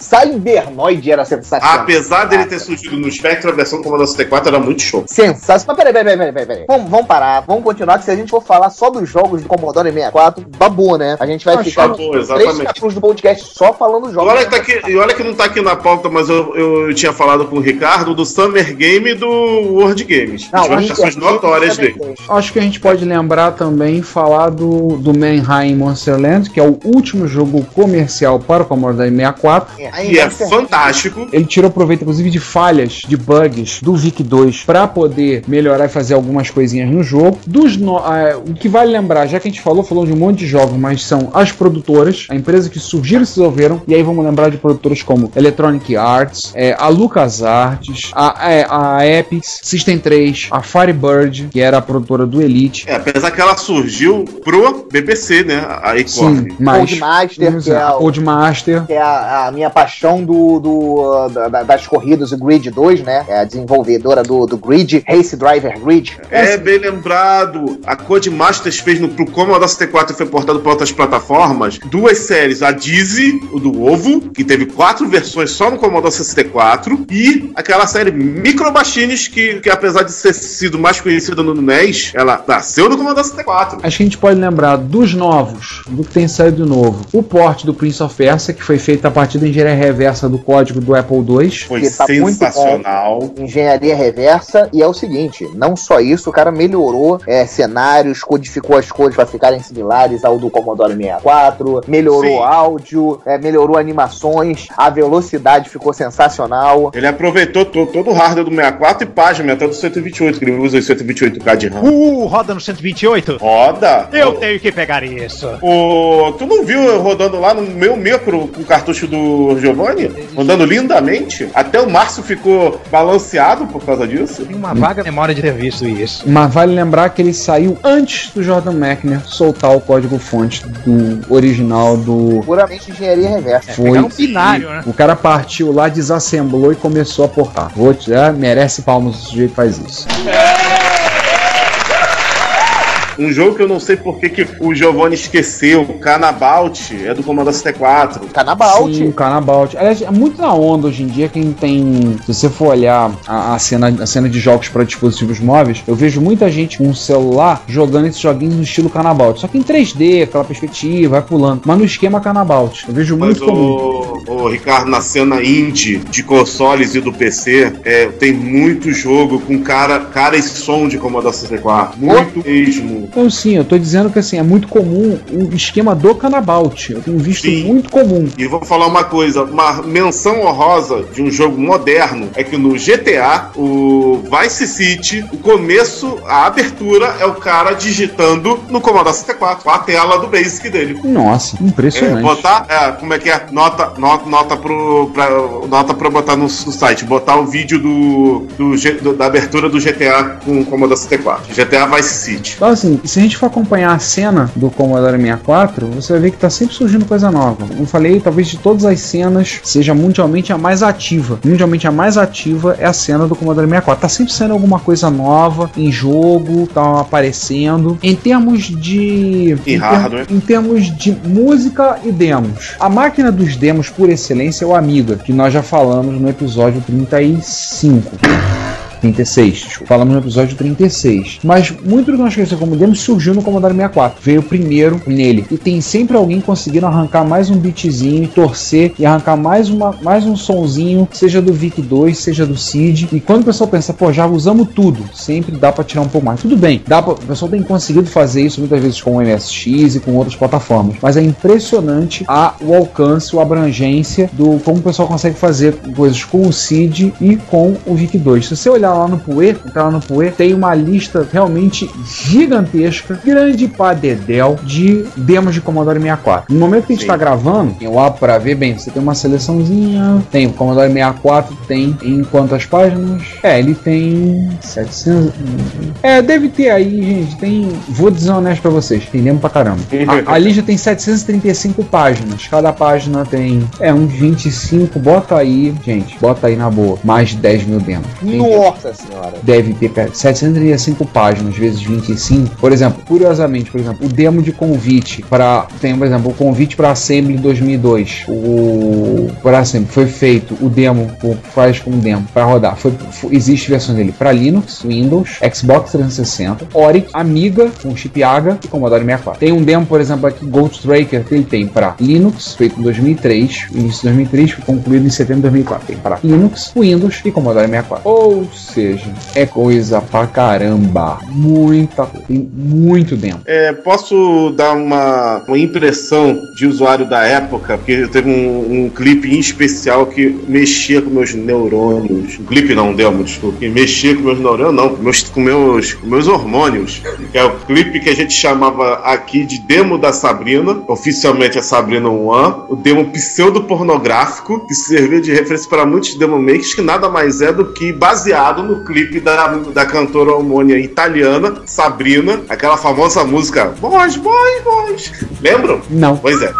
Cybernoid era sensacional. Apesar dele ter surgido no Spectrum, a versão do Commodore 64 era muito show. Sensacional. Mas peraí, peraí, peraí, peraí, peraí. Vamos, vamos parar, vamos continuar, que se a gente for falar só dos jogos do Commodore 64, babu, né? A gente vai Ah, ficar acabou, três capítulos do podcast só falando dos E jogos. olha, que tá aqui- e olha que não tá aqui na pauta, mas eu, eu tinha falado com o Ricardo do Summer Game e do World Games. Não, As notórias dele. tem. Acho que a gente pode lembrar também falar do, do Mannheim Monsterland, que é o último jogo comercial para o Commodore 64. Aí, E é Monster- fantástico. Ele tirou proveito, inclusive, de falhas, de bugs do VIC 2 para poder melhorar e fazer algumas coisinhas no jogo. Dos no- ah, o que vale lembrar, já que a gente falou, falou de um monte de jogos, mas são as produtoras, a empresa que surgiram e se desenvolveram. E aí vamos lembrar de produtoras como Electronic Arts, é, a LucasArts, a, é, a Epix, System 3, a Firebird, que era a produtora do Elite. É, apesar que ela surgiu pro BBC, né? A Sim, Ecorp. mas Codemaster, que é a Codemaster. que é a, a minha paixão do, do- da- da- das corridas, o Grid 2, né? É a desenvolvedora do, do Grid, Race Driver Grid. É bem lembrado. A Codemasters fez no pro Commodore 64 e foi portado para outras plataformas. Duas séries, a Dizzy, o do Ovo, que teve quatro versões só no Commodore 64, e aquela série Micro Machines, que, que apesar de ter sido mais conhecida no NES, ela nasceu no Commodore 64. Acho que a gente pode lembrar dos novos, do que tem saído novo. O port do Prince of Persia, que foi feito a partir da engenharia reversa do código do Apple II. Foi Que tá muito sensacional. Engenharia reversa, e é o seguinte: não só isso, o cara melhorou é, cenários, codificou as cores para ficarem similares ao do Commodore 64, melhorou Sim. áudio, é, melhorou animações, a velocidade ficou sensacional. Ele aproveitou to- todo o hardware do 64 e página, até do 128, que ele usa os 128K de RAM. Uh, roda no 128? Roda! Eu tenho que pegar isso. O... Tu não viu eu rodando lá no meu micro com o cartucho do Giovanni? Rodando lindamente? Até o Márcio ficou balanceado por causa disso. Tenho uma vaga memória de ter visto isso. Mas vale lembrar que ele saiu antes do Jordan Mechner soltar o código-fonte do original do. Puramente engenharia reversa. Foi. pegar um binário, né? O cara partiu lá, desassemblou e começou a portar. Vou te dar, merece palmas se o sujeito faz isso. Um jogo que eu não sei por que, que o Giovanni esqueceu, Canabout, é do Commodore 64. Canabalt. Sim, Carnabout. Aliás, é muito na onda hoje em dia quem tem. Se você for olhar a, a cena, a cena de jogos para dispositivos móveis, eu vejo muita gente com um celular jogando esses joguinhos no estilo Carnabout. Só que em 3D, aquela perspectiva, vai pulando. Mas no esquema Carnabout. Eu vejo Mas muito comum. o, o Ricardo, na cena indie de consoles e do PC, é, tem muito jogo com cara, cara e som de Commodore 64. Muito mesmo. Então, sim, eu tô dizendo que assim, é muito comum o esquema do Canabout. Eu tenho visto Sim. muito comum. E vou falar uma coisa, uma menção honrosa de um jogo moderno é que no GTA, o Vice City, o começo, a abertura é o cara digitando no Commodore 64, a tela do Basic dele. Nossa, É, impressionante. botar, é, como é que é? Nota, nota, nota, pro, pra, nota pra botar no, no site. Botar o vídeo do, do do- da abertura do GTA com o Commodore 64. GTA Vice City. Então, assim, se a gente for acompanhar a cena do Commodore 64, você vai ver que tá sempre surgindo coisa nova. Como eu falei, talvez de todas as cenas, seja mundialmente a mais ativa. Mundialmente a mais ativa é a cena do Commodore 64. Tá sempre saindo alguma coisa nova em jogo, tá aparecendo. Em termos de. E em, hardware. em termos de música e demos. A máquina dos demos por excelência é o Amiga, que nós já falamos no episódio 35. 36, desculpa. falamos no episódio 36. Mas muito do que nós conhecemos como demos surgiu no Commodore 64. Veio primeiro nele. E tem sempre alguém conseguindo arrancar mais um beatzinho, torcer e arrancar mais, uma, mais um sonzinho, seja do VIC 2, seja do CID. E quando o pessoal pensa, pô, já usamos tudo, sempre dá pra tirar um pouco mais. Tudo bem, dá pra, o pessoal tem conseguido fazer isso muitas vezes com o MSX e com outras plataformas. Mas é impressionante a, o alcance, a abrangência do como o pessoal consegue fazer coisas com o CID e com o VIC 2. Se você olhar lá no Puer, entrar lá no Puer, tem uma lista realmente gigantesca, grande pra dedéu, de demos de Commodore 64. No momento que a gente está gravando, eu abro pra ver bem, você tem uma seleçãozinha, tem o Commodore 64, tem em quantas páginas? É, ele tem 700... É, deve ter aí, gente, tem... Vou dizer honesto pra vocês, tem demo pra caramba. A, a lista tem 735 páginas, cada página tem, é, uns 25, bota aí, gente, bota aí na boa, mais de 10 mil demos. Nossa! Nossa senhora. deve ter cara, 735 páginas vezes 25. Por exemplo, curiosamente, por exemplo, o demo de convite para tem, por exemplo, o convite para Assembly 2002. O para Assembly foi feito o demo, o faz com demo para rodar. Foi, foi- existe versão dele para Linux, Windows, Xbox 360, Oryx, Amiga com chip AGA e Commodore 64. Tem um demo, por exemplo, aqui Ghost Tracker que ele tem para Linux, feito em 2003, início de 2003, foi concluído em setembro de 2004. Tem para Linux, Windows e Commodore 64. Ou seja, é coisa pra caramba. Muita. Tem muito demo. É, posso dar uma, uma impressão de usuário da época, porque teve um, um clipe em especial que mexia com meus neurônios. Um clipe não, demo, desculpa. Que mexia com meus neurônios, não, com meus, com meus, com meus hormônios. Que é o clipe que a gente chamava aqui de demo da Sabrina, oficialmente é Sabrina One, o demo pseudo-pornográfico, que serviu de referência para muitos demo makers, que nada mais é do que baseado no clipe da, da cantora hormônia italiana, Sabrina, aquela famosa música Boys, Boys, Boys. Lembram? Não. Pois é.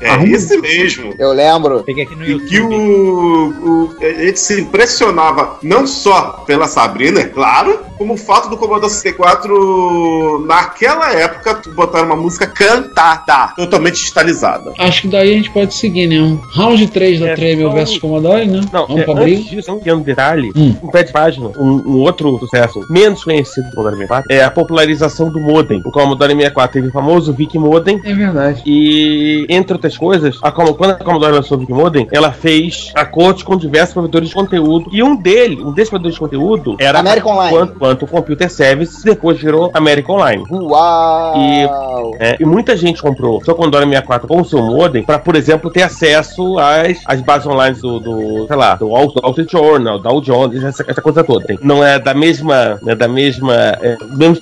É Arruma. esse mesmo. Eu lembro. Peguei aqui no E que o, o- a gente se impressionava não só pela Sabrina, é claro, como o fato do Commodore 64 naquela época botar uma música cantada, totalmente digitalizada. Acho que daí a gente pode seguir, né? Um round 3 da É, Tremel só- versus Commodore, né? Não, Vamos é, pra briga. disso, um pequeno detalhe, Hum. um pé de página, um, um outro sucesso menos conhecido do Commodore 64 é a popularização do modem. O Commodore 64 teve o famoso VIC Modem, É verdade. E, entre outras coisas, a quando a Commodore lançou o Big Modem, ela fez acordos com diversos provedores de conteúdo. E um deles, um desses provedores de conteúdo, era American Online. Quanto, quanto Computer Service, depois virou American Online. Uau! É, e muita gente comprou seu Commodore 64 com o seu modem para, por exemplo, ter acesso às, às bases online do, do, sei lá, do Wall Street Journal, Dow Jones, essa, essa coisa toda. Tem- Não é da mesma, né, da mesma, é, mesmo,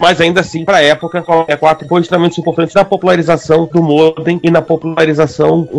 mas ainda assim, para a época, o 64 foi extremamente importante na popularização do modem e na popularização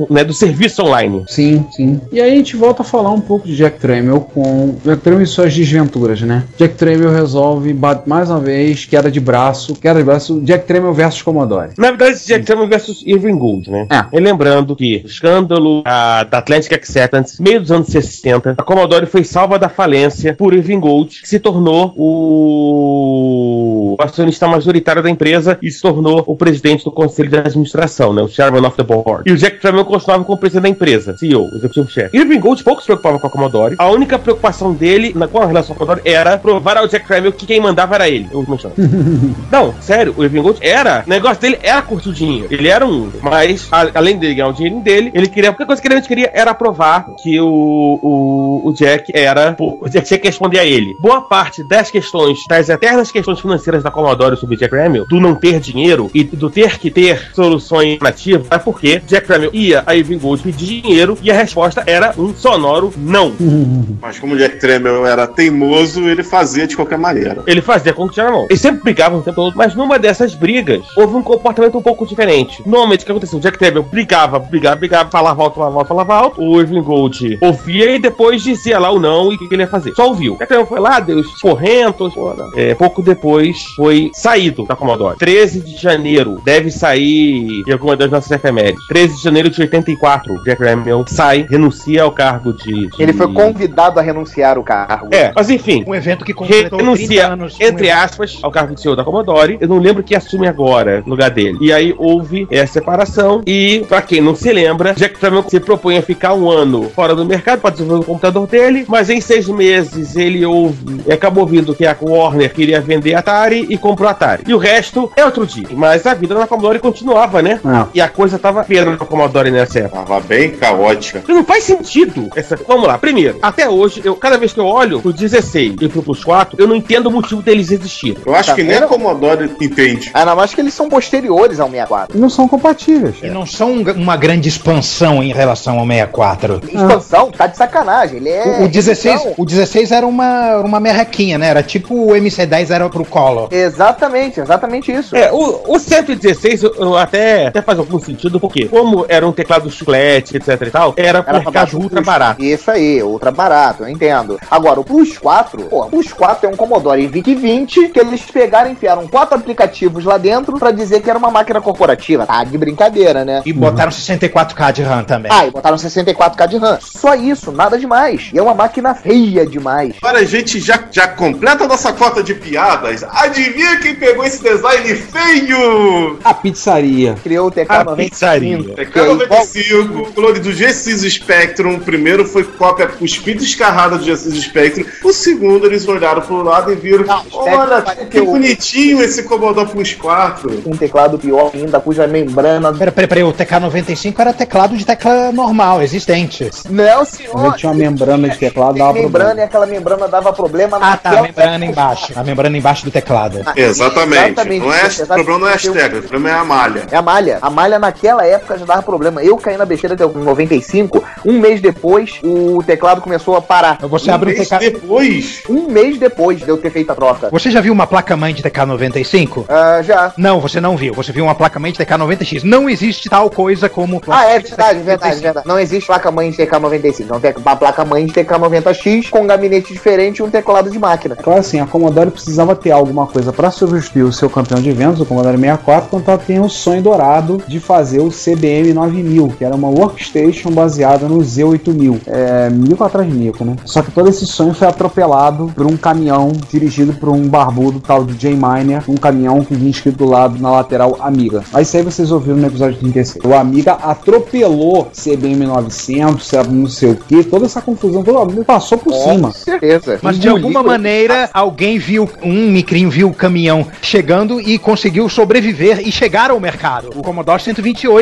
né, do serviço online. Sim, sim. E aí a gente volta a falar um pouco de Jack Tramiel com Jack Tramiel e suas desventuras, né? Jack Tramiel resolve mais uma vez queda de braço, queda de braço, Jack Tramiel versus Commodore. Na verdade, Jack Tramiel versus Irving Gould, né? É. E lembrando que o escândalo ah, da Atlantic Acceptance, meio dos anos 60, a Commodore foi salva da falência por Irving Gould, que se tornou o acionista majoritário da empresa e se tornou o presidente do conselho de administração, né? O chairman of the board. E o Jack Tramiel continuava como presidente da empresa, CEO, executivo chefe. Irving Gould pouco se preocupava com a Commodore. A única preocupação dele na, com a relação com a Commodore era provar ao Jack Tramiel que quem mandava era ele. Eu menciono. Não, sério, o Irving Gold era. O negócio dele era curtir o dinheiro. Ele era um. Mas, a- além de ganhar o dinheirinho dele, ele queria. A única coisa que ele realmente queria era provar que o, o, o Jack era. O Jack tinha que responder a ele. Boa parte das questões, das eternas questões financeiras da Commodore sobre Jack Tramiel, do não ter dinheiro e do ter que ter soluções nativas, é porque Jack Tramiel ia a Irving Gold pedir dinheiro e a resposta era um sonoro não. Mas como o Jack Tramiel era teimoso, ele fazia de qualquer maneira. Ele fazia com que tinha na mão. Eles sempre brigavam o tempo todo, mas numa dessas brigas, houve um comportamento um pouco diferente. Normalmente, o que aconteceu? O Jack Tramiel brigava, brigava, brigava, falava alto, falava alto, falava alto. O Irving Gold ouvia e depois dizia lá o não e o que ele ia fazer. Só ouviu. Jack Tramiel foi lá, deu os correntos. É, pouco depois, foi saído da Commodore. 13 de janeiro, deve sair de alguma das nossas efemérides. 13 de janeiro de 84, o Jack Tramiel sai, renuncia ao cargo de... de- Ele foi convidado a renunciar o cargo. É, mas enfim, Um evento que completou 30 renuncia, anos. entre um aspas, ao cargo de CEO da Commodore. Eu não lembro quem assume agora no lugar dele. E aí houve essa separação. E, pra quem não se lembra, Jack Tramiel se propõe a ficar um ano fora do mercado para desenvolver o computador dele. Mas em seis meses ele ouve, e acabou ouvindo que a Warner queria vender a Atari e comprou a Atari. E o resto é outro dia. Mas a vida na Commodore continuava, né? Ah. E a coisa tava feia na Commodore nessa época. Tava bem caótica. Porque Não faz sentido. Essa... Vamos lá, primeiro, até hoje, eu, cada vez que eu olho pro 16 e pro Plus 4, eu não entendo o motivo deles existirem. Eu acho Tá que nem a vendo? Commodore entende. Ah, não, acho que eles são posteriores ao 64. Não são compatíveis. E não são um- uma grande expansão em relação ao 64. Expansão, tá de sacanagem. Ele é. O, o 16, então, o 16 era uma, uma merrequinha, né? Era tipo o MC10 era pro Collor. Exatamente, exatamente isso. É, o, o 116 eu, eu até, até faz algum sentido, teclado, porque como era um teclado chiclete, etc e tal, era, era um mercado ultra barato. Isso aí, ultra barato, eu entendo. Agora, o Plus 4, pô, o Plus 4 é um Commodore VIC 20 que eles pegaram e enfiaram quatro aplicativos lá dentro pra dizer que era uma máquina corporativa. Tá de brincadeira, né? E botaram uhum. 64K de RAM também. Ah, e botaram 64K de RAM. Só isso, nada demais. E é uma máquina feia demais. Para a gente já, já completa nossa cota de piadas, adivinha quem pegou esse design feio? A pizzaria. Criou o TK-90 putaria. K95, clone do G6 Spectrum. O primeiro foi cópia cuspida escarrada do G6 Spectrum. O segundo, eles olharam pro lado e viram: Não, Olha, que bonitinho esse Commodore Plus 4. Um teclado pior ainda, cuja membrana. Peraí, peraí, pera, o TK95 era teclado de tecla normal, existente. Não, senhor. Ele tinha uma membrana de teclado, dava membrana problema. e aquela membrana dava problema Ah, tá, a membrana embaixo. A membrana embaixo do teclado. Ah, exatamente. exatamente. Não é, o problema não é as teclas, o problema é a malha. É a malha. A malha naquela época já dava problema. Eu caí na besteira até o 95. Um mês depois, o teclado começou a parar. Você Um abre o mês TK. depois. Um mês depois de eu ter feito a troca. Você já viu uma placa-mãe de TK95? Ah, já. Não, você não viu. Você viu uma placa-mãe de TK90X. Não existe tal coisa como. Ah, é verdade, verdade, verdade. Não existe placa-mãe de TK95. Não tem uma placa-mãe de TK90X com um gabinete diferente e um teclado de máquina. Claro assim, a Commodore precisava ter alguma coisa para substituir o seu campeão de vendas, o Commodore 64, quando ela tem o sonho dourado de fazer o CBM 9000, que era uma workstation baseada no Z8000. É, mico atrás de mico, né? Só que todo esse sonho foi atropelado por um caminhão dirigido por um barbudo tal de Jay Miner, um caminhão que vinha escrito do lado na lateral Amiga. Mas isso aí vocês ouviram no episódio 36. O Amiga atropelou CBM 900, sabe, não sei o que, toda essa confusão, todo mundo passou por cima. Com certeza. Mas de alguma maneira, alguém viu, um micrinho viu o caminhão chegando e conseguiu sobreviver e chegar ao mercado. O Commodore 128.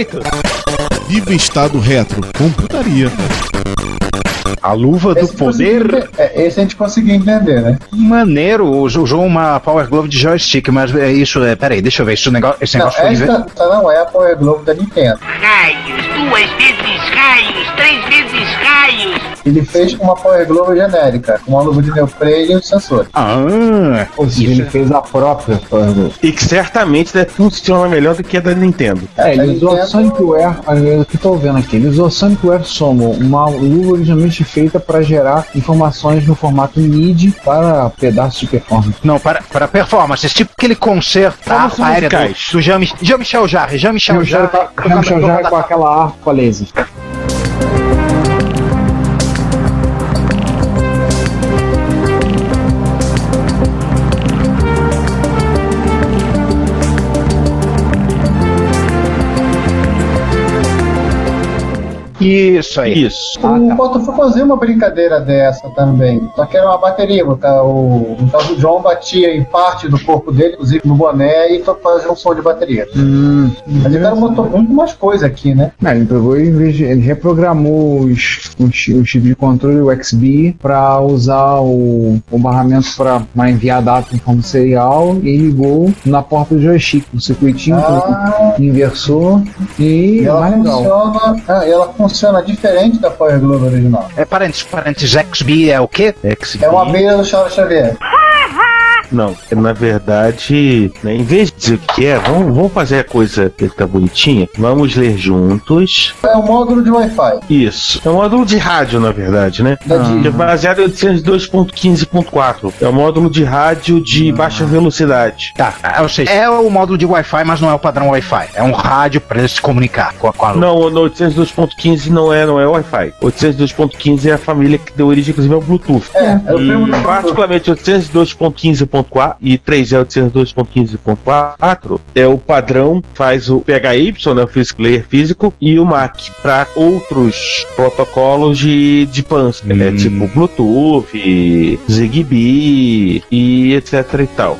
Viva Estado Retro, computaria. A luva do Esse poder. consegui- é, esse a gente conseguiu entender, né? Maneiro, usou uma Power Glove de joystick, mas é isso, é, peraí, deixa eu ver, esse negócio, esse Não, negócio foi inven- esta não é a Power Glove da Nintendo. Raios, duas vezes raios, três vezes raios. Ele fez uma Power Glove genérica, com uma luva de neoprene e um sensor. Ah, Ou seja, ele fez a própria Power Glove. E que certamente deve funcionar melhor do que a da Nintendo. É, ele A usou a Nintendo- Sonicware, o que eu tô vendo aqui, ele usou a Sonicware Somo, uma luva originalmente feita para gerar informações no formato MIDI para pedaços de performance. Não, para, para performance, tipo aquele concerto aérea do, musicais. do Jean- Jean-Michel Jarre, Jean-Michel Jarre. Jean-Michel Jarre com aquela arco com a laser. Isso aí. Isso. O Botafogo fazia uma brincadeira dessa também. Só que era uma bateria. O, ca- o, John batia em parte do corpo dele, inclusive no boné, e fazia um som de bateria. Hum, Mas ele botou muito mais coisa aqui, né? Não, ele pegou e em vez de- ele reprogramou os, os, o chip de controle, o XB, para usar o, o barramento para enviar data em forma serial e ligou na porta do joystick, no circuitinho, Ah, inversor e, e ela mais legal. funciona, ah, ela funciona diferente da Power Glove original. É parênteses, parênteses, XB é o quê? XB. É uma abelha do Charles Xavier. Não, na verdade, né, em vez de dizer o que é, vamos, vamos fazer a coisa que tá bonitinha. Vamos ler juntos. É um módulo de Wi-Fi. Isso. É um módulo de rádio, na verdade, né? Da Que é baseado em 802.15.4. É um módulo de rádio de baixa velocidade. Tá, é, ou seja, é o módulo de Wi-Fi, mas não é o padrão Wi-Fi. É um rádio para ele se comunicar com a, com a luz. Não, no 802.15 não é, não é Wi-Fi. 802.15 é a família que deu origem, inclusive, ao Bluetooth. É, é o E particularmente 802.15.4 e 3 é 802.15.4 é o padrão, faz o PHY, né, o Physical Layer físico, e o MAC para outros protocolos de, de PANS, né, tipo Bluetooth, Zigbee e etc e tal.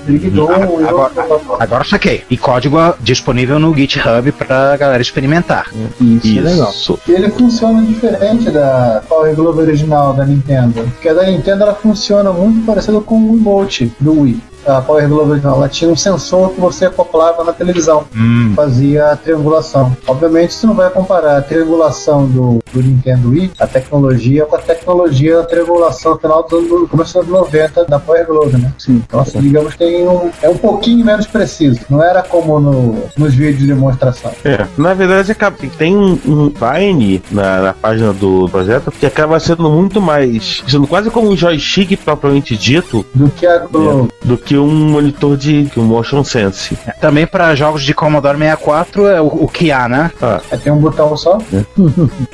Agora- protocolo. Agora saquei. E código disponível no GitHub pra galera experimentar. Isso, é legal. Isso. E ele funciona diferente da Power Glove original da Nintendo. Porque a da Nintendo ela funciona muito parecido com o emote do Wii. A Power Glove original ela tinha um sensor que você acoplava na televisão. Hum. Fazia a triangulação. Obviamente você não vai comparar a triangulação do do Nintendo Wii, a tecnologia com a tecnologia da triangulação final do começo dos anos 90 da Power Glove, né? Sim. Então, assim, digamos que tem um, é um pouquinho menos preciso. Não era como no, nos vídeos de demonstração. É, na verdade tem um, um Vine na, na página do projeto que acaba sendo muito mais. sendo quase como um joystick propriamente dito Do que a Glove. do que um monitor de que um motion sense. Também para jogos de Commodore 64 é o, o Kia, né? Ah, É, tem um botão só.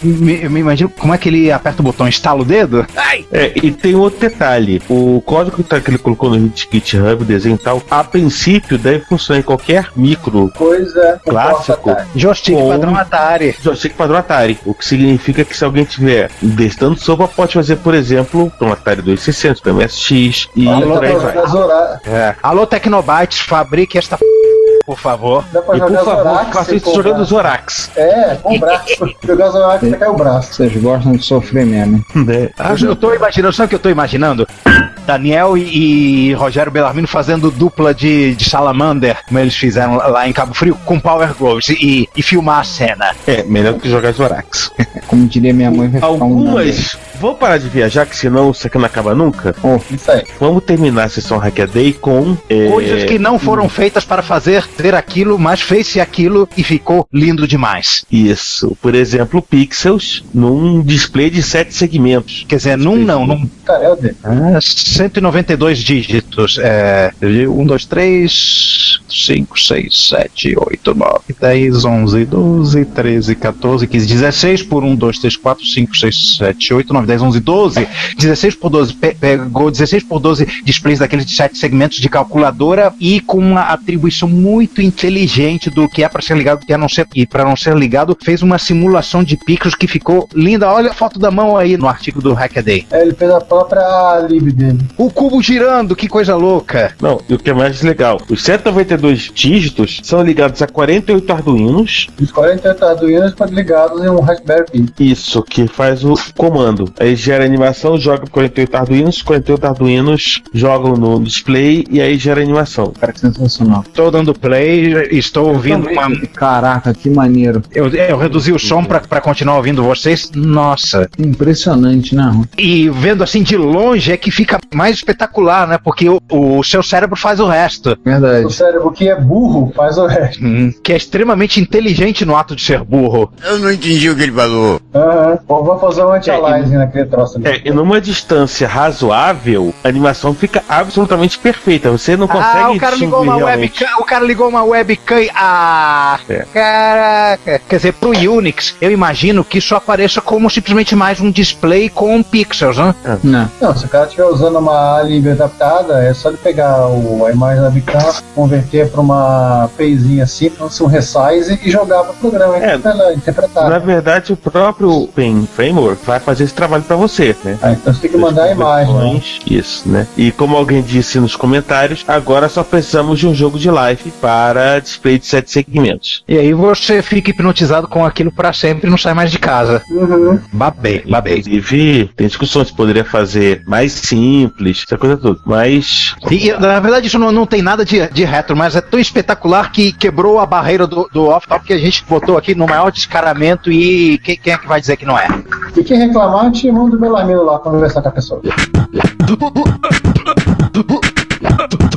Me, eu me imagino como é que ele aperta o botão, estala o dedo? É, e tem outro detalhe: o código que, tá- que ele colocou no Git- GitHub, o desenho e tal, a princípio deve funcionar em qualquer micro Coisa com Clássico. Joystick Com- padrão Atari. joystick padrão Atari. O que significa que se alguém tiver testando sopa, pode fazer, por exemplo, um Atari 2600, para MSX e Alô, É. Alô, Tecnobytes, fabrique esta p... por favor. Dá pra E por jogar favor, faça isso jogando. Zorax. É, com o braço. jogar Zorax você cai o braço. Vocês gostam de sofrer mesmo. Né? Ah, eu tô imaginando, sabe o que eu tô imaginando? Daniel e, e Rogério Bellarmino fazendo dupla de, de Salamander, como eles fizeram lá- em Cabo Frio, com Power Gloves e, e filmar a cena. É, melhor do que jogar Zorax. Como diria minha mãe, vai ficar um Algumas. Vamos parar de viajar, que senão isso aqui não acaba nunca. Isso aí. Vamos terminar a sessão Hackaday com. é, Coisas que não foram feitas para fazer ter aquilo, mas fez-se aquilo e ficou lindo demais. Isso. Por exemplo, pixels num display de sete segmentos. Quer dizer, num não, num é. Ah, 192 dígitos. É, 1, 2, 3, 5, 6, 7, 8, 9, 10, 11, 12, 13, 14, 15, 16 por 1, 2, 3, 4, 5, 6, 7, 8, 9, 10, 11, 12. 16 por 12. Pe pegou 16 por 12 displays daqueles de 7 segmentos de calculadora e com uma atribuição muito inteligente do que é para ser ligado e a não ser e para não ser ligado fez uma simulação de pixels que ficou linda. Olha a foto da mão aí no artigo do Hackaday. É, ele fez a própria lib dele. O cubo girando, que coisa louca. Não, e o que é mais legal, os 192 dígitos são ligados a 48 Arduinos. Os 48 Arduinos ligados em um Raspberry Pi. Isso, que faz o comando. Aí gera animação, joga por 48 Arduinos, 48 Arduinos jogam no display e aí gera animação. Cara, que sensacional. Estou dando play, estou ouvindo uma. Caraca, que maneiro. Eu, eu reduzi o som para continuar ouvindo vocês. Nossa. Impressionante, né? E vendo assim de longe é que fica mais espetacular, né? Porque o, o seu cérebro faz o resto. Verdade. O cérebro que é burro faz o resto. Hum, que é extremamente inteligente no ato de ser burro. Eu não entendi o que ele falou. Aham. Pô, Vou fazer um anti-aliasing naquele troço ali. É, e numa distância razoável, a animação fica absolutamente perfeita. Você não consegue Ah, o cara ligou uma realmente. webcam. O cara ligou uma webcam. Ah, É. caraca. Quer dizer, pro Unix, eu imagino que isso apareça como simplesmente mais um display com pixels, né? Não. Não, se o cara estiver usando uma lib adaptada, é só ele pegar o, a imagem da webcam, converter para uma pezinha assim, para um resize e jogar para o programa É. interpretar- interpretar. Na verdade, o próprio Pen Framework vai fazer esse trabalho para você, né? Ah, então você tem que mandar a imagem. né? Isso, né? E como alguém disse nos comentários, agora só precisamos de um jogo de live para display de sete segmentos. E aí você fica hipnotizado com aquilo pra sempre e não sai mais de casa. Uhum. Babei, babei. Inclusive, tem discussões, poderia fazer mais simples, essa coisa toda. Mas E, e, na verdade isso não, não tem nada de, de retro, mas é tão espetacular que quebrou a barreira do, do off-top que a gente botou aqui no maior descaramento e quem, quem é que vai dizer que não é? E quem reclamar, te manda o Belarmino lá conversar com a pessoa.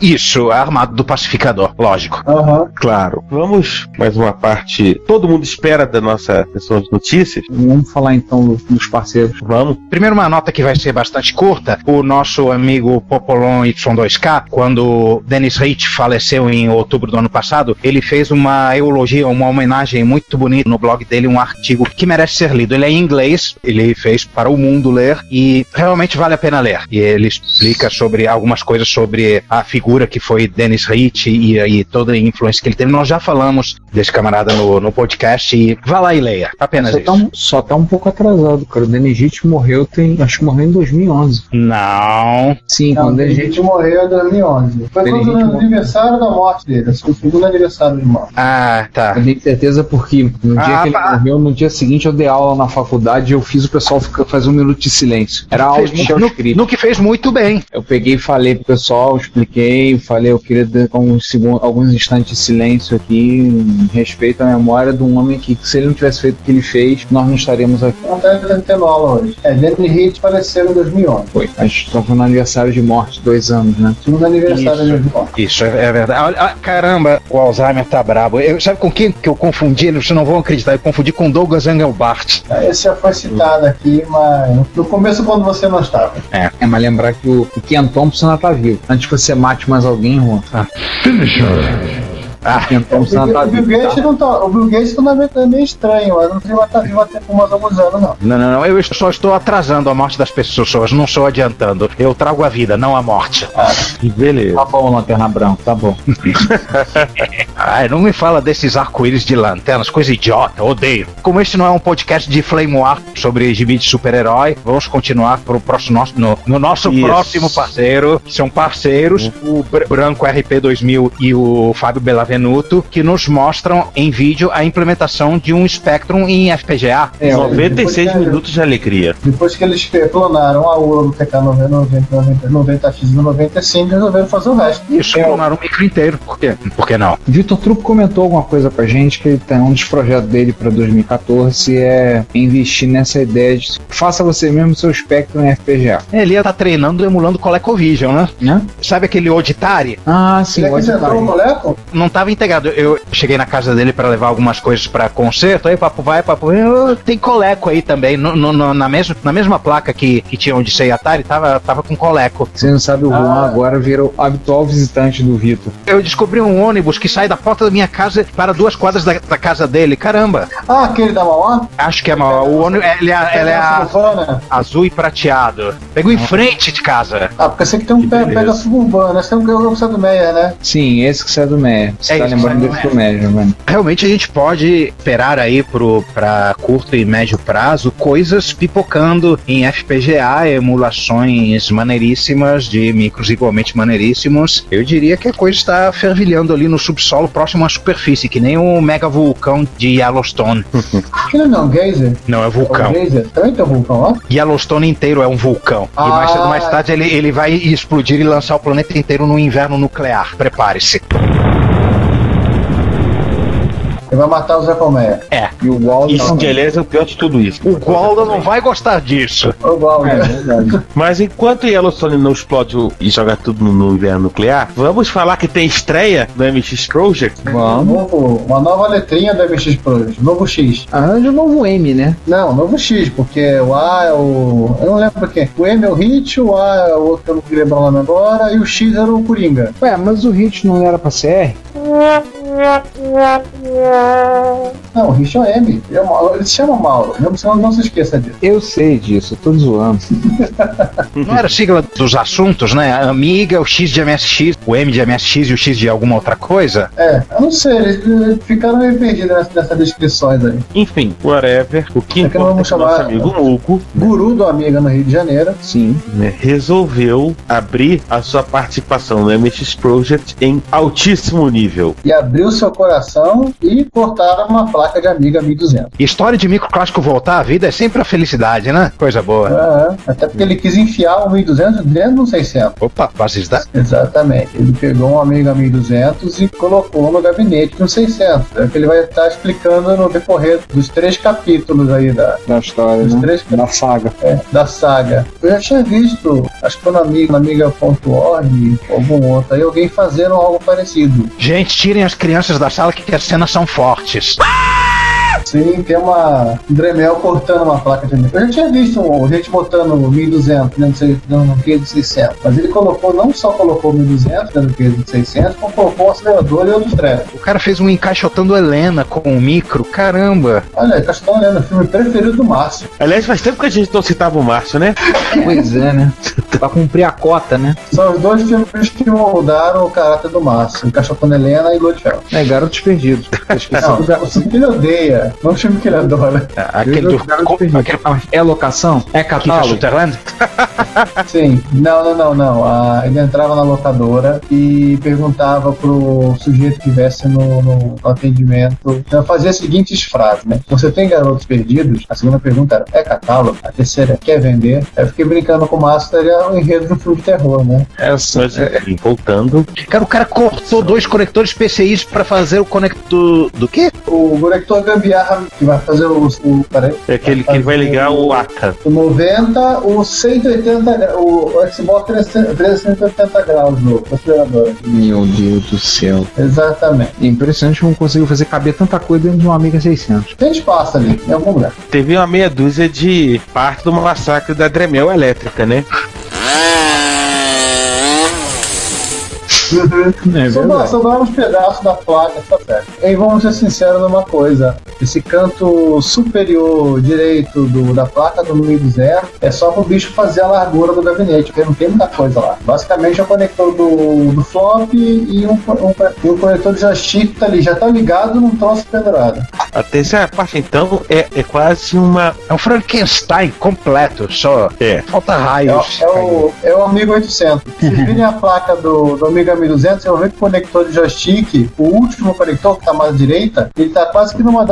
Isso, armado do pacificador, lógico. Aham. Claro. Vamos mais uma parte. Todo mundo espera da nossa sessão de notícias. Vamos falar então do- dos parceiros. Vamos. Primeiro, uma nota que vai ser bastante curta. O nosso amigo Popolon Y2K, quando Dennis Rich faleceu em outubro do ano passado, ele fez uma eulogia, uma homenagem muito bonita no blog dele, um artigo que merece ser lido. Ele é em inglês, ele fez para o mundo ler e realmente vale a pena ler. E ele explica sobre algumas coisas sobre a figura que foi Dennis Rich e, e toda a influência que ele teve. Nós já falamos desse camarada no, no podcast e vá lá e leia. Apenas Só isso. tá, um, só tá um pouco atrasado, cara. O Denigite morreu tem. Acho que morreu em 2011. Não. Sim, Não, quando o gente gente. morreu em 2011. Foi quando no morreu. aniversário da morte dele. Que o segundo aniversário de morte. Ah, tá. Eu tenho certeza porque no dia Ah, que ele pá. morreu, no dia seguinte eu dei aula na faculdade e eu fiz o pessoal ficar, fazer um minuto de silêncio. Era aula de no, script. no que fez muito bem. Eu peguei e falei pro pessoal, expliquei, falei, eu queria dar uns segundos, alguns instantes de silêncio aqui. em respeito à memória de um homem que, se ele não tivesse feito o que ele fez, nós não estaríamos aqui. Não tá tendo aula hoje. É, Danny Hitch faleceu em 2011. Foi. A gente foi no aniversário de morte, dois anos, né? Segundo aniversário de 2011. Isso é, é verdade. Olha, ah, caramba, o Alzheimer tá brabo. Eu, sabe com quem que eu confundi? Vocês não vão acreditar. Eu confundi com Douglas Engelbart. Esse já foi citado aqui, mas no começo quando você não estava. É, é mas lembrar que o, o Ken Thompson ainda tá vivo. Antes que você mate mais alguém, Juan. Ah. Ah, tá O Bill vivo. Gates não tá. O Bill Gates também é meio estranho, mas não sei vai estar vivo até por mais alguns anos, não. Não, não, não. Eu só estou atrasando a morte das pessoas. Não sou adiantando. Eu trago a vida, não a morte. Beleza. Tá bom, Lanterna Branca, tá bom. Ai, não me fala desses arco-íris de lanternas, coisa idiota, odeio. Como este não é um podcast de Flame War sobre gibi de super-herói, vamos continuar pro próximo nosso, no, no nosso Isso. próximo parceiro, são parceiros, o Br- Branco RP2000 e o Fábio Bellavenuto, que nos mostram em vídeo a implementação de um Spectrum em FPGA. É, 96 depois que- minutos de alegria. Depois que eles clonaram a URA do TK90, 90, 90X e 95, resolveram fazer o resto. Isso, clonaram o micro inteiro, por quê? Por que não? Vitor Truco comentou alguma coisa pra gente que ele tem um dos projetos dele pra 2014 é investir nessa ideia de faça você mesmo seu Spectrum em FPGA. Ele ia estar treinando emulando ColecoVision, né? Né? Sabe aquele Auditari? Ah, sim, que pode você entrou no moleco? não estava integrado. Eu cheguei na casa dele para levar algumas coisas para concerto, aí papo vai, papo vem. "Ah, Tem Coleco aí também, no- no- na, mesma, na mesma placa que, que tinha onde sei Atari, tava, tava com Coleco. Você não sabe, o Juan agora vira o habitual visitante do Vitor. Eu descobri um ônibus que sai da porta da minha casa para duas quadras da, da casa dele. Caramba, Ah, aquele da Mauá? acho que é mal. O ônibus, ele é, ele é a- azul e prateado. Pegou em frente de casa. Ah, porque você que tem um pé, pega suburbana, você tem um ganhou o do Meia, né? Sim, esse que sai do Meia. Você É tá isso, lembrando do Meia, mano. Realmente a gente pode esperar aí pro, pra curto e médio prazo coisas pipocando em FPGA, emulações maneiríssimas de micros igualmente maneiríssimos. Eu diria que a coisa está fervilhando ali no subsolo próximo à superfície, que nem o mega vulcão de Yellowstone. Aquele não, Geyser. Não, é vulcão. Geyser. Também tem um vulcão lá? Yellowstone inteiro é um vulcão. E mais cedo mais Ah. tarde ele, ele vai explodir e lançar o planeta inteiro no inverno nuclear. Prepare-se. Ele vai matar o Zé Colmeia. É. E o Waldo Isso que, aliás, é o pior de tudo isso. O Golda não vai gostar disso. O Waldo. É verdade. Mas enquanto Yellowstone não explode o- e joga tudo no, no inverno nuclear, vamos falar que tem estreia do MX Project? Vamos. novo- uma nova letrinha do MX Project, novo X. Arranja um novo M, né? Não, novo X, porque o A é o. Eu não lembro quem. O M é o Hit, o A é o outro que eu não queria lembrar o nome agora, e o X era o Coringa. Ué, mas o Hit não era pra ser R? Não, é o M. Ele, é Mauro. Ele se chama Mauro. Não, não, não se esqueça disso. Eu sei disso, tô zoando. Não era sigla dos assuntos, né? A Amiga, o X de MSX, o M de MSX e o X de alguma outra coisa? É, eu não sei, eles, ficaram meio perdidos nessa- nessas descrições aí. Enfim, whatever. O que É que é vamos chamar- amigo Muco Guru do Amiga no Rio de Janeiro. Sim. né, resolveu abrir a sua participação no MX Project em altíssimo nível. E abriu seu coração e cortaram uma placa de Amiga 1200. História de micro clássico voltar à vida é sempre a felicidade, né? Coisa boa. É, até porque ele quis enfiar o 1200 dentro do 600. Opa, bases Exatamente. Ele pegou um Amiga 1200 e colocou no gabinete do 600. É o que ele vai estar explicando no decorrer dos três capítulos aí da, Da história, dos né? três Da saga. é, da saga. Eu já tinha visto, acho que foi no Amiga, no Amiga.org, ou algum outro aí, alguém fazendo algo parecido. Gente, tirem as crianças da sala que as cenas são fortes. Sim, tem uma um Dremel cortando uma placa de amiga. Eu já tinha visto um, gente botando 1200 dentro do sei- no, Q de 600, mas ele colocou, não só colocou 1200 dentro do Q de 600, como colocou o acelerador e outros trechos. O cara fez um encaixotando Helena com o micro, caramba. Olha, aí, Castão lendo o filme preferido do Márcio. Aliás, faz tempo que a gente não citava o Márcio, né? Pois é, né? pra cumprir a cota, né? São os dois filmes que moldaram o caráter do Márcio, Encaixotando Helena e Ludfeld. É, Garotos Perdidos. Não, do Gar- o odeia Não filme que ele adora. Aquele do. Ah, É locação? É catálogo? Sim. Não, não, não, não. Ah, ele entrava na locadora e perguntava pro sujeito que estivesse no, no atendimento. Então fazia as seguintes frases, né? Você tem garotos perdidos? A segunda pergunta era, é catálogo? A terceira, quer vender? Aí eu fiquei brincando com o Master, é o enredo do filme de terror, né? Essa, Mas, enfim, voltando. Cara, o cara cortou dois conectores PCIs pra fazer o conector do quê? O conector gambiarra que vai fazer o. o peraí. É aquele que vai ligar o ACA. O 90, o 180 gra- o, o Xbox 380 graus no acelerador. Meu Deus do céu. Exatamente. É impressionante como conseguiu fazer caber tanta coisa dentro de uma Amiga 600. Tem espaço ali, em algum lugar. Teve uma meia dúzia de parte do massacre da Dremel elétrica, né? É Sobra- Sobraram uns pedaços da placa, tá certo. E vamos ser sinceros numa coisa: esse canto superior direito do, da placa do 1200 é só pro bicho fazer a largura do gabinete, porque não tem muita coisa lá. Basicamente é o conector do, do flop e um, um, um conector de joystick que tá ali, já tá ligado num troço pendurado. A terceira parte, então, é, é quase uma. É um Frankenstein completo, só. É. Falta É, raios. o- é o, é o Amigo 800. Se virem a placa do, do Amiga 1200, você vai ver que o conector de joystick, o último conector que tá mais à direita, ele tá quase que numa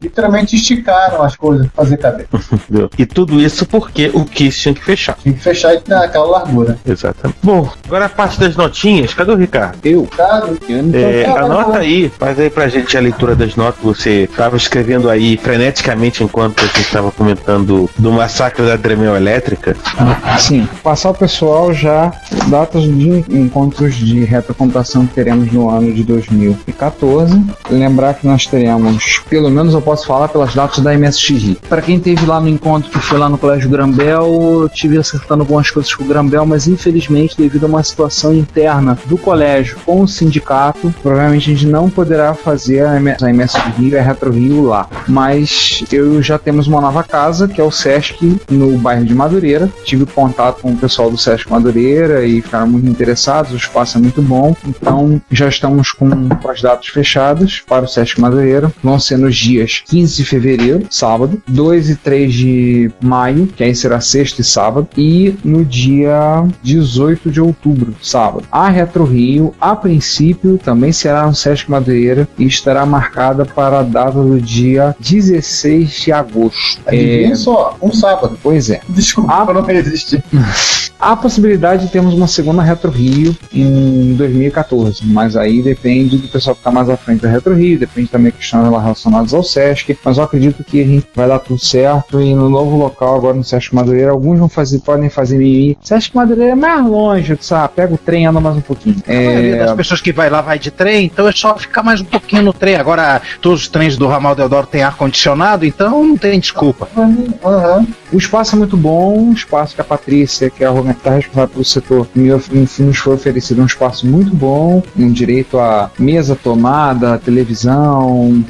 Literalmente esticaram as coisas pra fazer caber. E tudo isso porque o Kiss tinha que fechar. Tem que fechar e naquela largura. Exatamente. Bom, agora a parte das notinhas. Cadê o Ricardo? Eu? Tá? É, Ah, anota aí, faz aí pra gente a leitura das notas. Você estava escrevendo aí freneticamente enquanto a gente estava comentando do massacre da Dremel elétrica. Sim, passar o pessoal já datas de encontros de retrocomputação que teremos no ano de 2014. Lembrar que nós teremos, pelo menos eu posso falar pelas datas da MSX. Para quem teve lá no encontro que foi lá no Colégio Grambel, eu tive acertando algumas coisas com o Grambel, mas infelizmente devido a uma situação interna do colégio com o sindicato, provavelmente a gente não poderá fazer a MS Rio e a Retro Rio lá. Mas eu já temos uma nova casa, que é o Sesc, no bairro de Madureira. Tive contato com o pessoal do Sesc Madureira e ficaram muito interessados, o espaço é muito bom. Então já estamos com as datas fechadas para o Sesc Madureira. Vão ser nos dias 15 de fevereiro, sábado, 2 e 3 de maio, que aí será sexta e sábado, e no dia 18 de outubro, sábado. A Retro Rio, a princípio, também será no Sesc Madureira e estará marcada para a data do dia 16 de agosto. Adivinha É, só, um sábado. Pois é. Desculpa, não existe. Há a possibilidade de termos uma segunda Retro Rio em 2014, mas aí depende do pessoal que está mais à frente da Retro Rio, depende também de questões relacionadas ao Sesc, mas eu acredito que a gente vai dar tudo certo e no novo local, agora no Sesc Madureira, alguns vão fazer, podem fazer mimimi. Sesc Madureira é mais longe, sabe? Pega o trem e anda mais um pouquinho. A maioria É, das pessoas que vai lá vai de trem, então é só ficar mais um pouquinho no trem. Agora, todos os trens do ramal Deodoro têm ar-condicionado, então não tem desculpa. O espaço é muito bom, um espaço que a Patrícia, que é a que está responsável pelo setor, nos foi oferecido um espaço muito bom, um direito a mesa tomada, televisão,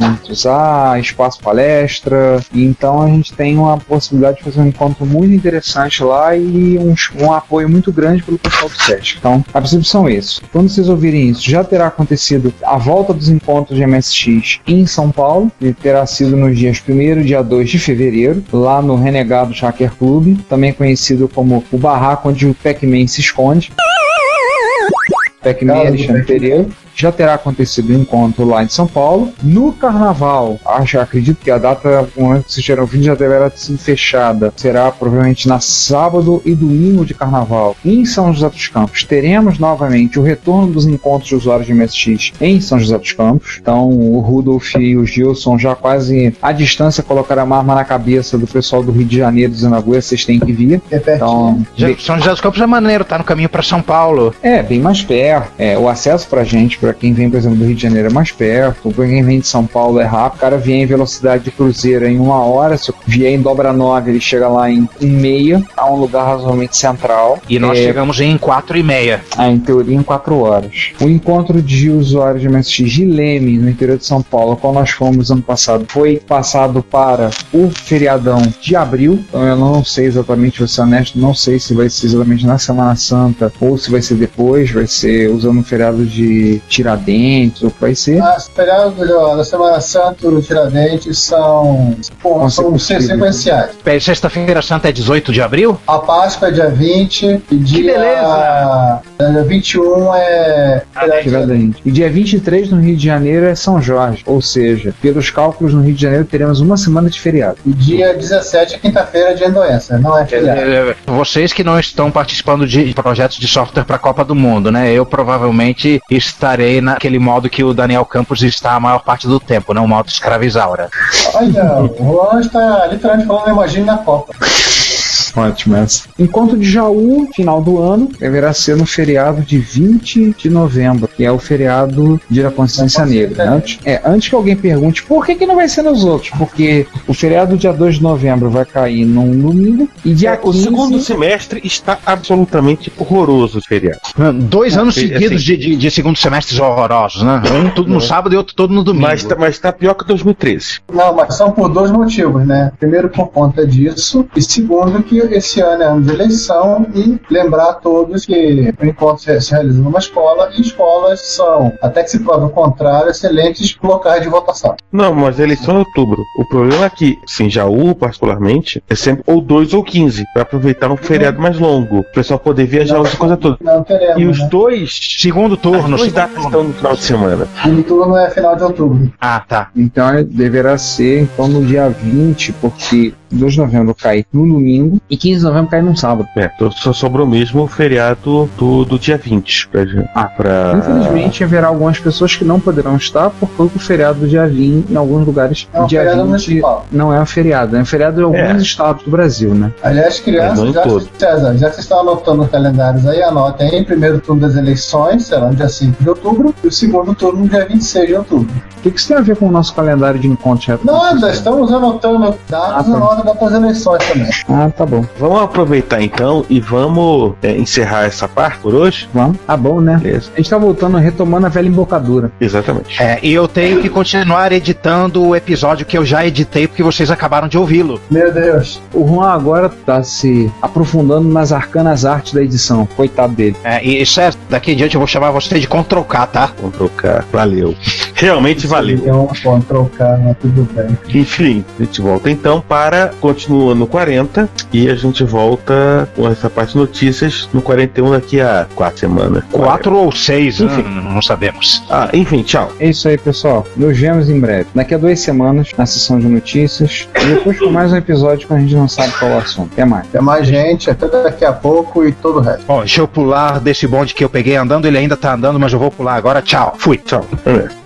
usar, espaço palestra. E então a gente tem uma possibilidade de fazer um encontro muito interessante lá e um, um apoio muito grande pelo pessoal do SESC. Então, a princípio são esses. Quando vocês ouvirem isso, já terá acontecido a volta dos encontros de MSX em São Paulo, e terá sido nos dias 1 e dia 2 de fevereiro, lá no Renegado Hacker Club, também conhecido como o barraco onde o Pac-Man se esconde. Pac-Man Alexandre. Pereira. Já terá acontecido um encontro lá em São Paulo. No carnaval, acho, acredito que a data, no momento que vocês tiveram vídeo, já deverá ter sido fechada. Será provavelmente na sábado e domingo de carnaval. Em São José dos Campos, teremos novamente o retorno dos encontros de usuários de MSX em São José dos Campos. Então, o Rudolf e o Gilson já quase à distância colocaram a arma na cabeça do pessoal do Rio de Janeiro, dizendo: agora vocês têm que vir. Então, Já- São José dos Campos é maneiro, tá no caminho pra São Paulo. é, bem mais perto. É, o acesso pra gente, pra quem vem, por exemplo, do Rio de Janeiro é mais perto. Pra quem vem de São Paulo é rápido. O cara vier em velocidade de cruzeiro em uma hora. Se eu vier em dobra 9, ele chega lá em meia. A um lugar razoavelmente central. E nós É, chegamos em 4 e meia. ah, em teoria, em 4 horas. O encontro de usuários de MSX de Leme, no interior de São Paulo, qual nós fomos ano passado, foi passado para o feriadão de abril. Então eu não sei exatamente, vou ser honesto, não sei se vai ser exatamente na Semana Santa ou se vai ser depois, vai ser usando o feriado de Tiradentes, ou que vai ser. As feriados da Semana Santa do Tiradentes são, bom, são se- sequenciais. Peraí, Sexta-feira Santa é 18 de abril? A Páscoa é dia 20 e dia, beleza! dia 21 é de Tiradentes. E dia 23 no Rio de Janeiro é São Jorge, ou seja, pelos cálculos no Rio de Janeiro teremos uma semana de feriado. E dia 17 é quinta-feira de doença, não é feriado. É, Vocês que não estão participando de projetos de software para a Copa do Mundo, né? Eu provavelmente estarei naquele modo que o Daniel Campos está a maior parte do tempo, não o modo escravizaura. Olha, o Juan está literalmente falando imagine na Copa. Ótimo essa. Encontro de Jaú, final do ano, deverá ser no feriado de 20 de novembro, que é o feriado Dia da Consciência Negra. Antes, é, antes que alguém pergunte por que, que não vai ser nos outros, porque o feriado dia 2 de novembro vai cair num domingo e dia É, o 15 segundo semestre está absolutamente horroroso de feriado. Dois anos Assim, seguidos de, de, de segundo semestres horrorosos, né? Um tudo no sábado e outro todo no domingo. Mas tá, mas tá pior que 2013. Não, mas são por dois motivos, né? Primeiro, por conta disso, e segundo, que esse ano é ano de eleição e lembrar a todos que o encontro se realiza numa escola e escolas são, até que se prove o contrário, excelentes locais de votação. Não, mas a eleição é em outubro. O problema é que, assim, Jaú, particularmente, é sempre ou 2 ou 15, pra aproveitar um feriado mais longo. O pessoal poder viajar essa coisa toda. Não teremos, E os né? dois. Segundo turno, As segundo datas estão no final de semana. O turno é final de outubro. Ah, tá. Então é- deverá ser então no dia 20, porque 2 de novembro cai no domingo e 15 de novembro cai num sábado. É, então só sobrou mesmo o feriado do, do dia 20. Pra, ah, pra... Infelizmente haverá algumas pessoas que não poderão estar por conta do feriado do dia 20 em alguns lugares. É um dia feriado 20 municipal. não é um feriado, é um feriado em alguns É. estados do Brasil, né? Aliás, É, crianças, em já, todo. César, já que vocês estão anotando os calendários aí, anotem aí, primeiro turno das eleições será no dia 5 de outubro e o segundo turno no dia 26 de outubro. O que, que isso tem a ver com o nosso calendário de encontros? Nada, estamos anotando dados Ah, na tá. hora das eleições também. Ah, tá bom. Vamos aproveitar então e vamos é, encerrar essa parte por hoje? Vamos. Tá bom, né? Beleza. A gente tá voltando, retomando a velha embocadura. Exatamente. É, e eu tenho que continuar editando o episódio que eu já editei porque vocês acabaram de ouvi-lo. Meu Deus. O Juan agora tá se aprofundando nas arcanas artes da edição. Coitado dele. É, e César, daqui em diante eu vou chamar você de Ctrl K, tá? Ctrl K, valeu. Realmente valeu. Então, bom, trocar, mas tudo bem. Enfim, a gente volta então para continua no 40 e a gente volta com essa parte de notícias no 41 daqui a quatro semanas. Quatro ou seis, Enfim. hum, não sabemos. Ah, enfim, tchau. É isso aí, pessoal. Nos vemos em breve. Daqui a duas semanas, na sessão de notícias. E depois com mais um episódio que a gente não sabe qual é o assunto. Até mais. Até mais gente, até daqui a pouco e todo o resto. Bom, deixa eu pular desse bonde que eu peguei andando, ele ainda tá andando, mas eu vou pular agora. Tchau, fui. Tchau. É.